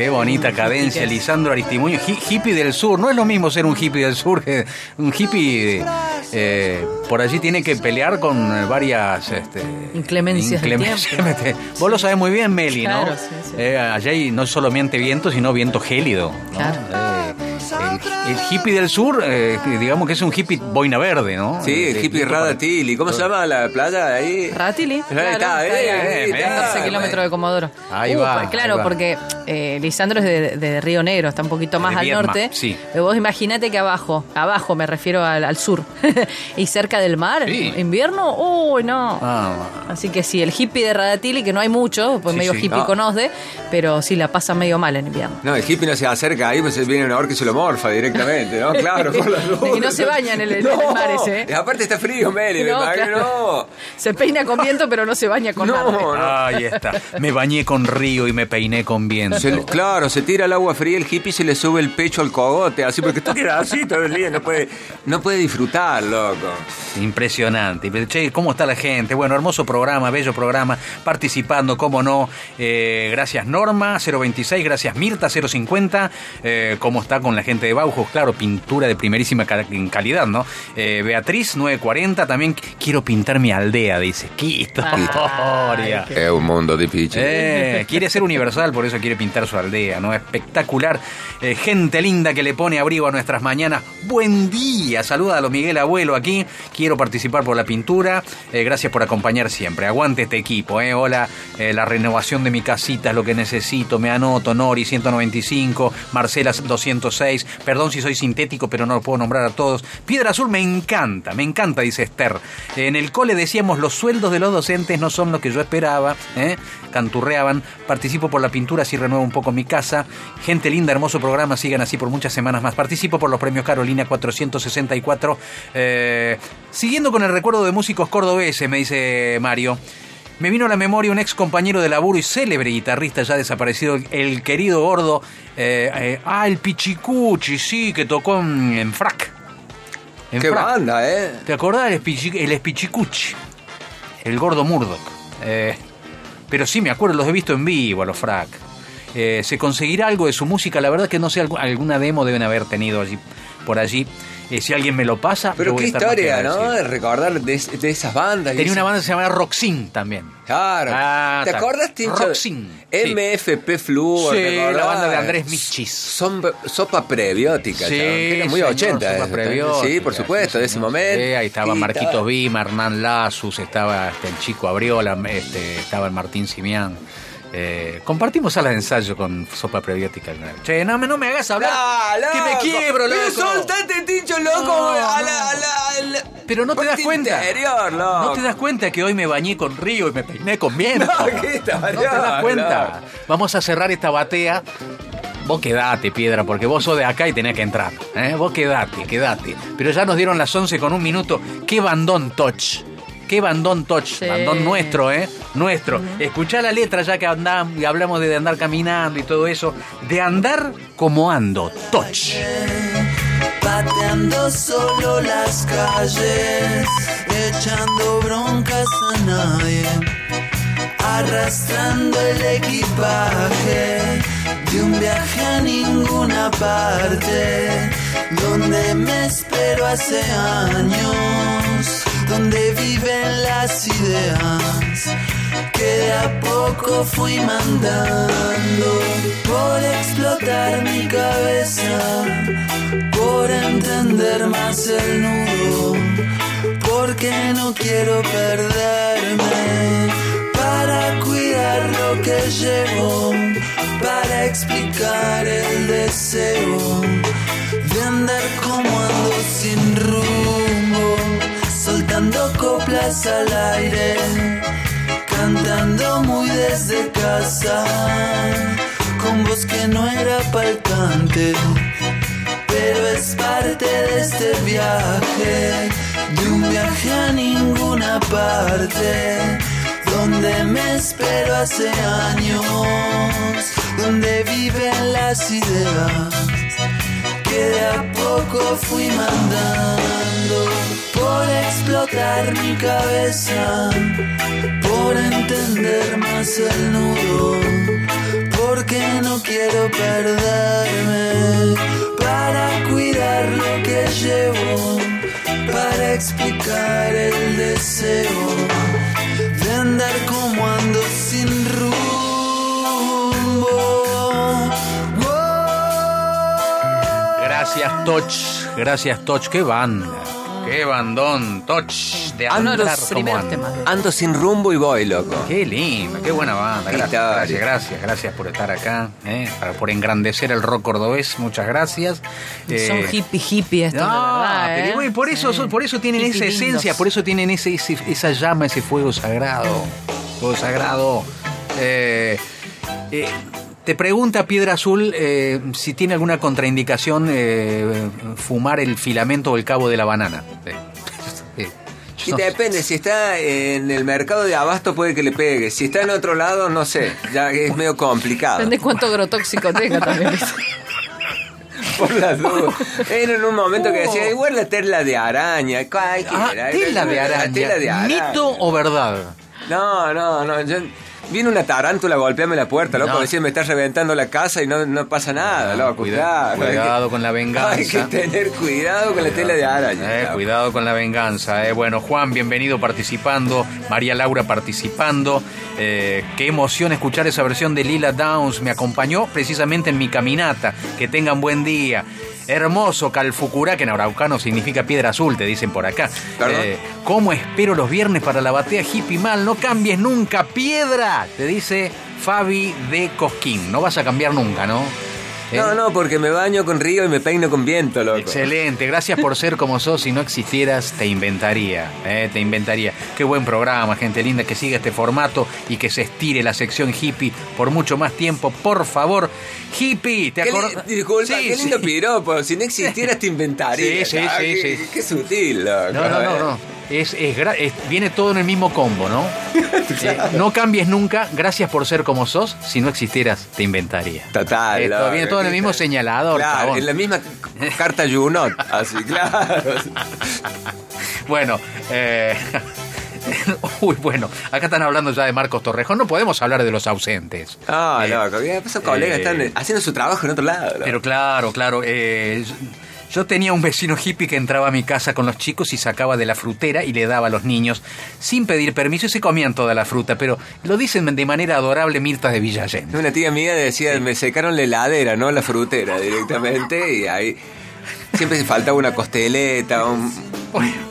Qué bonita cadencia, Lisandro Aristimuño, hi- hippie del sur. No es lo mismo ser un hippie del sur que un hippie. eh, por allí tiene que pelear con eh, varias este, Inclemencias del. Vos lo sabés muy bien, Meli, ¿no? Claro, sí, sí. Eh, allá hay no solamente viento, sino viento gélido. ¿no? Eh, el, hippie del sur, eh, digamos que es un hippie boina verde, ¿no? Sí, el hippie Radatili. ¿Cómo se llama la playa ahí? Ahí claro, está, está ahí eh, a eh, 14 eh, kilómetros de Comodoro. Ahí Uh, va, claro, ahí va. porque eh, Lisandro es de, de Río Negro, está un poquito más De al Viedma, norte. sí. Pero vos imaginate que abajo, abajo me refiero al, al sur, y cerca del mar, invierno, uy, no. Ah, Así que sí, el hippie de Radatili, que no hay mucho, pues Sí, medio sí. hippie No. con OSDE, pero sí la pasa medio mal en invierno. No, el hippie no se acerca ahí, pues viene una orca y se lo morfa directamente, ¿no? Claro, por las dudas. Y no se baña en el, en el No, mar ese, ¿eh? y aparte está frío, Meli, me No, claro. Se peina con viento, pero no se baña con mar. Ahí está. Me bañé con río y me peiné con viento. Se- claro, se tira el agua fría, el hippie se le sube el pecho al cogote, así porque tú quedas así todo el día, no puede, no puede disfrutar, loco. Impresionante. Che, ¿cómo está la gente? Bueno, hermoso programa, bello programa, participando, cómo no. Eh, gracias Norma, 026, gracias Mirta, 050. Eh, ¿Cómo está con la gente de Claro, pintura de primerísima ca- calidad, ¿no? Eh, Beatriz, 940, también qu- quiero pintar mi aldea, dice. ¡Qué historia! Es un mundo difícil. Eh, quiere ser universal, por eso quiere pintar su aldea, ¿no? Espectacular. Eh, gente linda que le pone abrigo a nuestras mañanas. Buen día. Saluda a los Miguel Abuelo aquí. Quiero participar por la pintura. Eh, gracias por acompañar siempre. Aguante este equipo, ¿eh? Hola, eh, la renovación de mi casita es lo que necesito. Me anoto. Nori 195, Marcela 206. Perdón si soy sintético, pero no lo puedo nombrar a todos. Piedra Azul me encanta, me encanta, dice Esther. En el cole decíamos los sueldos de los docentes no son lo que yo esperaba. ¿eh? Canturreaban. Participo por la pintura, así renuevo un poco mi casa. Gente linda, hermoso programa. Sigan así por muchas semanas más. Participo por los premios Carolina 464. Eh, siguiendo con el recuerdo de músicos cordobeses, me dice Mario. Me vino a la memoria un ex compañero de laburo y célebre guitarrista ya desaparecido, el querido gordo. eh, eh, ah, el Pichicuchi, sí, que tocó en, en Frac. En Qué Frac. banda, ¿eh? ¿Te acordás del el Espichicuchi? El gordo Murdoch. Eh, pero sí, me acuerdo, los he visto en vivo a los Frac. Eh, ¿Se conseguirá algo de su música? La verdad que no sé, algu- alguna demo deben haber tenido allí, por allí. Eh, si alguien me lo pasa, Pero yo voy qué a estar historia, ¿no? De recordar de, de esas bandas. y Tenía una banda que se llamaba Roxin también. Claro. Ah, ¿Te acuerdas, Tincho? Roxin. Sí. MFP Fluor. Sí, ¿te la acordás? banda de Andrés Michis. Son, sopa prebiótica, Sí, chabón, que era muy señor, 80. sopa ¿eh? prebiótica, Sí, por supuesto, de ese momento. Sí, ahí estaba Sí, Marquito Vima, Hernán Lazus, estaba este, el chico Abriola, este, estaba el Martín Simián. Eh, compartimos salas de ensayo con sopa prebiótica. alguna vez. Che, no, me- no me hagas hablar. No, que me quiebro, loco. Pero soltate, Tincho, loco. No, a no. la, a la- a la- Pero no te das cuenta. interior, loco. No te das cuenta que hoy me bañé con río y me peiné con viento. No, ¿qué te No te das cuenta. Vamos a cerrar esta batea. Vos quedate, piedra, porque vos sos de acá y tenés que entrar. ¿eh? Vos quedate, quedate. Pero ya nos dieron las 11 con un minuto. ¡Qué bandón touch! ¡Qué bandón touch! Bandón nuestro, ¿eh? Nuestro. Escuchá la letra ya que andamos y hablamos de andar caminando y todo eso. De andar como ando. Touch. Pateando solo las calles, echando broncas a nadie, arrastrando el equipaje de un viaje a ninguna parte, donde me espero hace años, donde viven las ideas que a poco fui mandando por explotar mi cabeza, por entender más el nudo, porque no quiero perderme para cuidar lo que llevo, para explicar el deseo de andar como ando sin rumbo. Alas al aire, cantando muy desde casa, con voz que no era palpante, pero es parte de este viaje, de un viaje a ninguna parte, donde me espero hace años, donde viven las ideas que de a poco fui mandando por explotar mi cabeza, por entender más el nudo, porque no quiero perderme para cuidar lo que llevo, para explicar el deseo Gracias, Toch. Gracias, Toch. Qué banda. Qué bandón, Toch. De Ando, andar como ando. ando sin rumbo y voy, loco. Qué lindo, qué buena banda. Gracias, gracias, gracias, gracias por estar acá, eh, para- por engrandecer el rock cordobés. Muchas gracias. Eh, Son hippie hippie esto, no, verdad. pero ¿eh? bueno, por eso, son- por eso tienen Hippie esa esencia, por eso tienen ese, ese- esa llama, ese fuego sagrado. Fuego sagrado. Eh, eh, te pregunta Piedra Azul eh, si tiene alguna contraindicación eh, fumar el filamento o el cabo de la banana. Eh, eh, Y depende, si está en el mercado de abasto puede que le pegue. Si está en otro lado, no sé, ya es medio complicado. Depende cuánto agrotóxico tenga también. Por las dudas. Era en un momento que decía, igual la tela de araña. cualquiera. Ah, tela de La araña. tela de araña. ¿Mito o verdad? No, no, no. Yo, viene una tarántula a golpearme la puerta, loco. No. Decía, me está reventando la casa y no, no pasa nada, loco. Cuidado, que- cuidado con la venganza. Hay que tener cuidado con la tela de araña. Eh, cuidado con la venganza. eh. Bueno, Juan, bienvenido participando. María Laura participando. Eh, qué emoción escuchar esa versión de Lila Downs. Me acompañó precisamente en mi caminata. Que tengan buen día. Hermoso Calfucurá, que en araucano significa piedra azul, te dicen por acá. Eh, ¿Cómo espero los viernes para la batea hippie mal? No cambies nunca, piedra, te dice Fabi de Cosquín. No vas a cambiar nunca, ¿no? Eh, No, no, porque me baño con río y me peino con viento, loco. Excelente, gracias por ser como sos. Si no existieras, te inventaría. eh, te inventaría. Qué buen programa, gente linda, que siga este formato y que se estire la sección hippie por mucho más tiempo. Por favor, hippie, ¿te acordás? Disculpa, Sí, qué lindo sí. piropo. Si no existieras, te inventaría. Sí, sí, Ah, sí, qué, sí. Qué sutil, loco. No, no, no, no. Es, es viene todo en el mismo combo, ¿no? Eh, no cambies nunca, gracias por ser como sos. Si no existieras, te inventaría. Total. Esto loco. viene todo en el mismo señalador, Claro, en la misma carta Junot. Así, claro. Bueno, eh, uy, bueno, acá están hablando ya de Marcos Torrejón. No podemos hablar de los ausentes. Ah, Eh, loco. Esos colegas eh, están haciendo su trabajo en otro lado. loco. Pero claro, claro. eh, yo tenía un vecino hippie que entraba a mi casa con los chicos y sacaba de la frutera y le daba a los niños sin pedir permiso y se comían toda la fruta. Pero lo dicen de manera adorable Mirta de Villallén. Una tía mía decía, me secaron la heladera, no la frutera directamente, y ahí siempre faltaba una costeleta, un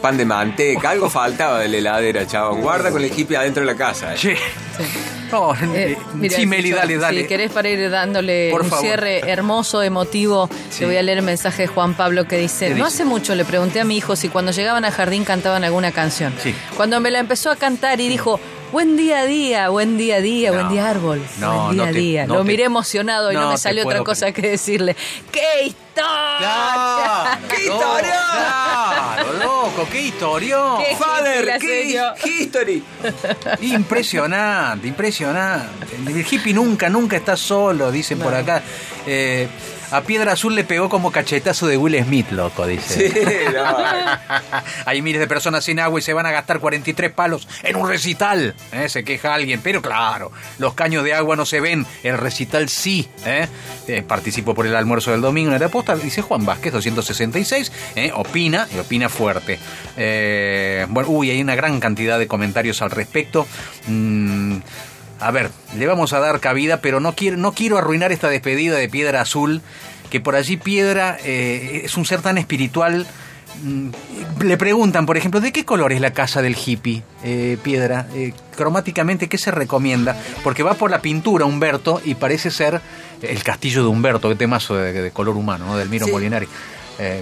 pan de manteca, algo faltaba de la heladera, chabón. Guarda con el hippie adentro de la casa. eh. No, Eh, mira, sí, Meli, dale, dale. Si querés para ir dándole Por un favor. cierre hermoso, emotivo, Sí. te voy a leer el mensaje de Juan Pablo que dice, ¿Qué no hace mucho le pregunté a mi hijo si cuando llegaban al jardín cantaban alguna canción. Sí. Cuando me la empezó a cantar y dijo, buen día a día, buen día a día, buen día árbol, no, buen día no a día. no Lo te- miré emocionado y no, no me salió otra cosa que decirle, ¡qué historia! ¡Qué historia! Claro, loco, qué historión. Qué Father, qué history. Impresionante, impresionante. El hippie nunca, nunca está solo, dicen por acá. Eh, a Piedra Azul le pegó como cachetazo de Will Smith, loco, dice. Sí, no. Hay miles de personas sin agua y se van a gastar 43 palos en un recital. ¿eh? Se queja alguien, pero claro, los caños de agua no se ven, el recital sí. ¿eh? Eh, participo por el almuerzo del domingo en la posta, dice Juan Vázquez, 266. ¿eh? Opina y opina fuerte. Bueno, uy, hay una gran cantidad de comentarios al respecto. Mm, a ver, le vamos a dar cabida, pero no quiero, no quiero arruinar esta despedida de Piedra Azul, que por allí Piedra eh, es un ser tan espiritual. Mm, Le preguntan, por ejemplo, ¿de qué color es la casa del hippie, eh, Piedra? Eh, cromáticamente, ¿qué se recomienda? Porque va por la pintura Humberto y parece ser el castillo de Humberto, qué temazo de, de color humano, ¿no? del Miro Sí. Molinari. Eh,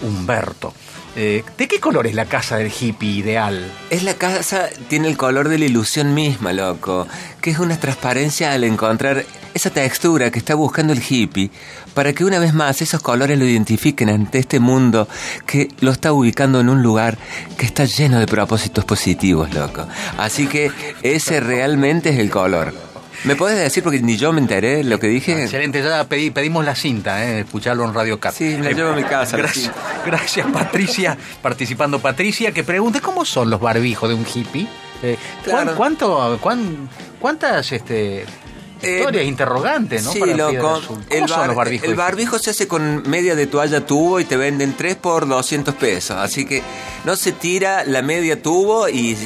Humberto. Eh, ¿De qué color es la casa del hippie ideal? Es la casa, tiene el color de la ilusión misma, loco. Que es una transparencia al encontrar esa textura que está buscando el hippie para que una vez más esos colores lo identifiquen ante este mundo que lo está ubicando en un lugar que está lleno de propósitos positivos, loco. Así que ese realmente es el color. ¿Me puedes decir, porque ni yo me enteré lo que dije? Excelente, ya pedí- pedimos la cinta, eh, escucharlo en Radio Cat. Sí, la llevo a mi casa, Gracias, gracias Patricia, participando Patricia, que pregunta, ¿cómo son los barbijos de un hippie? Eh, ¿cuán- Claro. ¿Cuánto, cuán- cuántas este, historias interrogantes, no? Sí, Para loco. ¿Cómo El, son los barbijos? el barbijo se hace con media de toalla tubo y te venden 3 por 200 pesos. Así que no se tira la media tubo y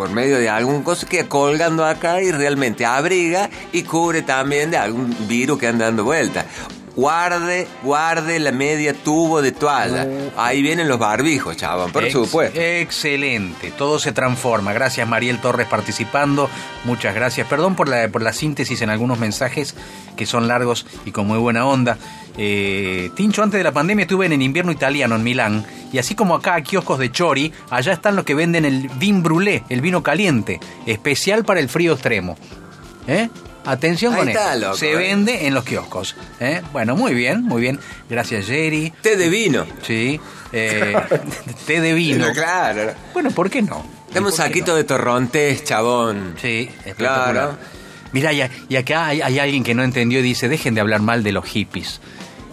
por medio de algún cosa queda colgando acá y realmente abriga y cubre también de algún virus que anda dando vuelta. Guarde, guarde la media tubo de toalla. Ahí vienen los barbijos, chabón, por Ex- supuesto. Excelente, todo se transforma. Gracias Mariel Torres participando, muchas gracias. Perdón por la, por la síntesis en algunos mensajes que son largos y con muy buena onda. Eh, Tincho, antes de la pandemia estuve en el invierno italiano en Milán y así como acá hay kioscos de chori, allá están los que venden el vin brûlé, el vino caliente, especial para el frío extremo. ¿Eh? Atención Ahí con está, esto. loco, Se eh. vende en los kioscos. ¿eh? Bueno, muy bien, muy bien. Gracias, Jerry. Té de vino. Sí. eh, té de vino. Claro. Bueno, ¿por qué no? Dame un ¿Por qué saquito de torrontés, chabón. Sí. Claro. Mira, y, y acá hay, hay alguien que no entendió y dice, dejen de hablar mal de los hippies.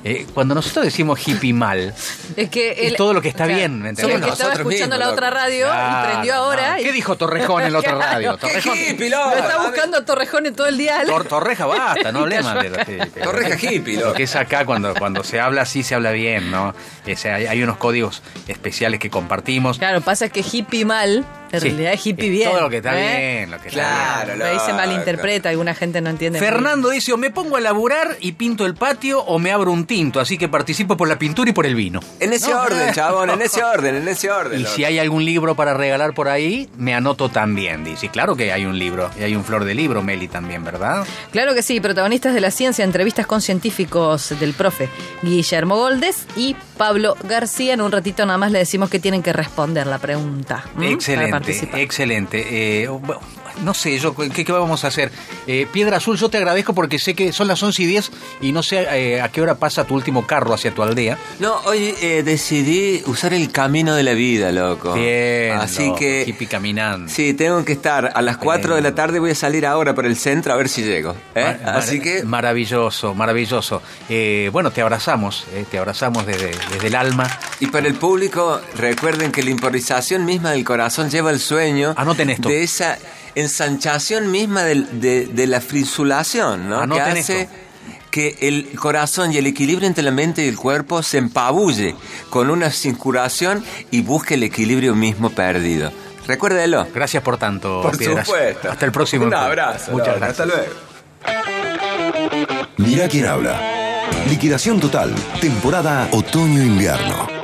Eh, cuando nosotros decimos hippie mal, Es que es todo lo que está bien, ¿me entendés? el que estaba Nosotros escuchando mismos, la otra radio Claro, y prendió ahora. no. y- ¿Qué dijo Torrejón en la otra radio? Torrejón. ¿Qué hippie, loco? Lo está buscando Torrejón en todo el día. Tor- Torreja, basta, no hablemos de los acá. hippies. Torreja hippie, loco. Porque es acá cuando, cuando se habla así, se habla bien, ¿no? Sea, hay, hay unos códigos especiales que compartimos. Claro, pasa que hippie mal, en Sí, realidad es hippie es bien. todo lo que está ¿eh? bien, lo que Claro, está Ahí se malinterpreta, alguna gente no entiende. Fernando dice, o me pongo a laburar y pinto el patio o me abro un tinto, así que participo por la pintura y por el vino. En ese No. orden, chabón, en ese orden, en ese orden. Y loco. si hay algún libro para regalar por ahí, me anoto también, dice. Y Claro que hay un libro, y hay un flor de libro, Meli, también, ¿verdad? Claro que sí, protagonistas de la ciencia, entrevistas con científicos del profe Guillermo Goldes y Pablo García. En un ratito nada más le decimos que tienen que responder la pregunta. Excelente, excelente. Eh, bueno, no sé, yo ¿qué, qué vamos a hacer? Eh, Piedra Azul, yo te agradezco porque sé que son las 11 y 10 y no sé eh, a qué hora pasa tu último carro hacia tu aldea. No, hoy eh, decidí usar el camino de la vida, loco. Bien, Así loco, que. hippie caminando. Sí, tengo que estar a las 4 de la tarde. Voy a salir ahora por el centro a ver si llego. Mar- Así que. Maravilloso, maravilloso. Bueno, te abrazamos, te abrazamos desde, desde el alma. Y para el público, recuerden que la improvvisación misma del corazón lleva el sueño Anoten esto. de esa ensanchación misma de, de la frisulación, ¿no? Anoten que hace esto. que el corazón y el equilibrio entre la mente y el cuerpo se empabulle con una circulación y busque el equilibrio mismo perdido. Recuérdelo. Gracias por tanto, Por Piedras. supuesto. Hasta el próximo. Un abrazo. Muchas gracias. Hasta luego. Mira quién habla. Liquidación total. Temporada otoño-invierno.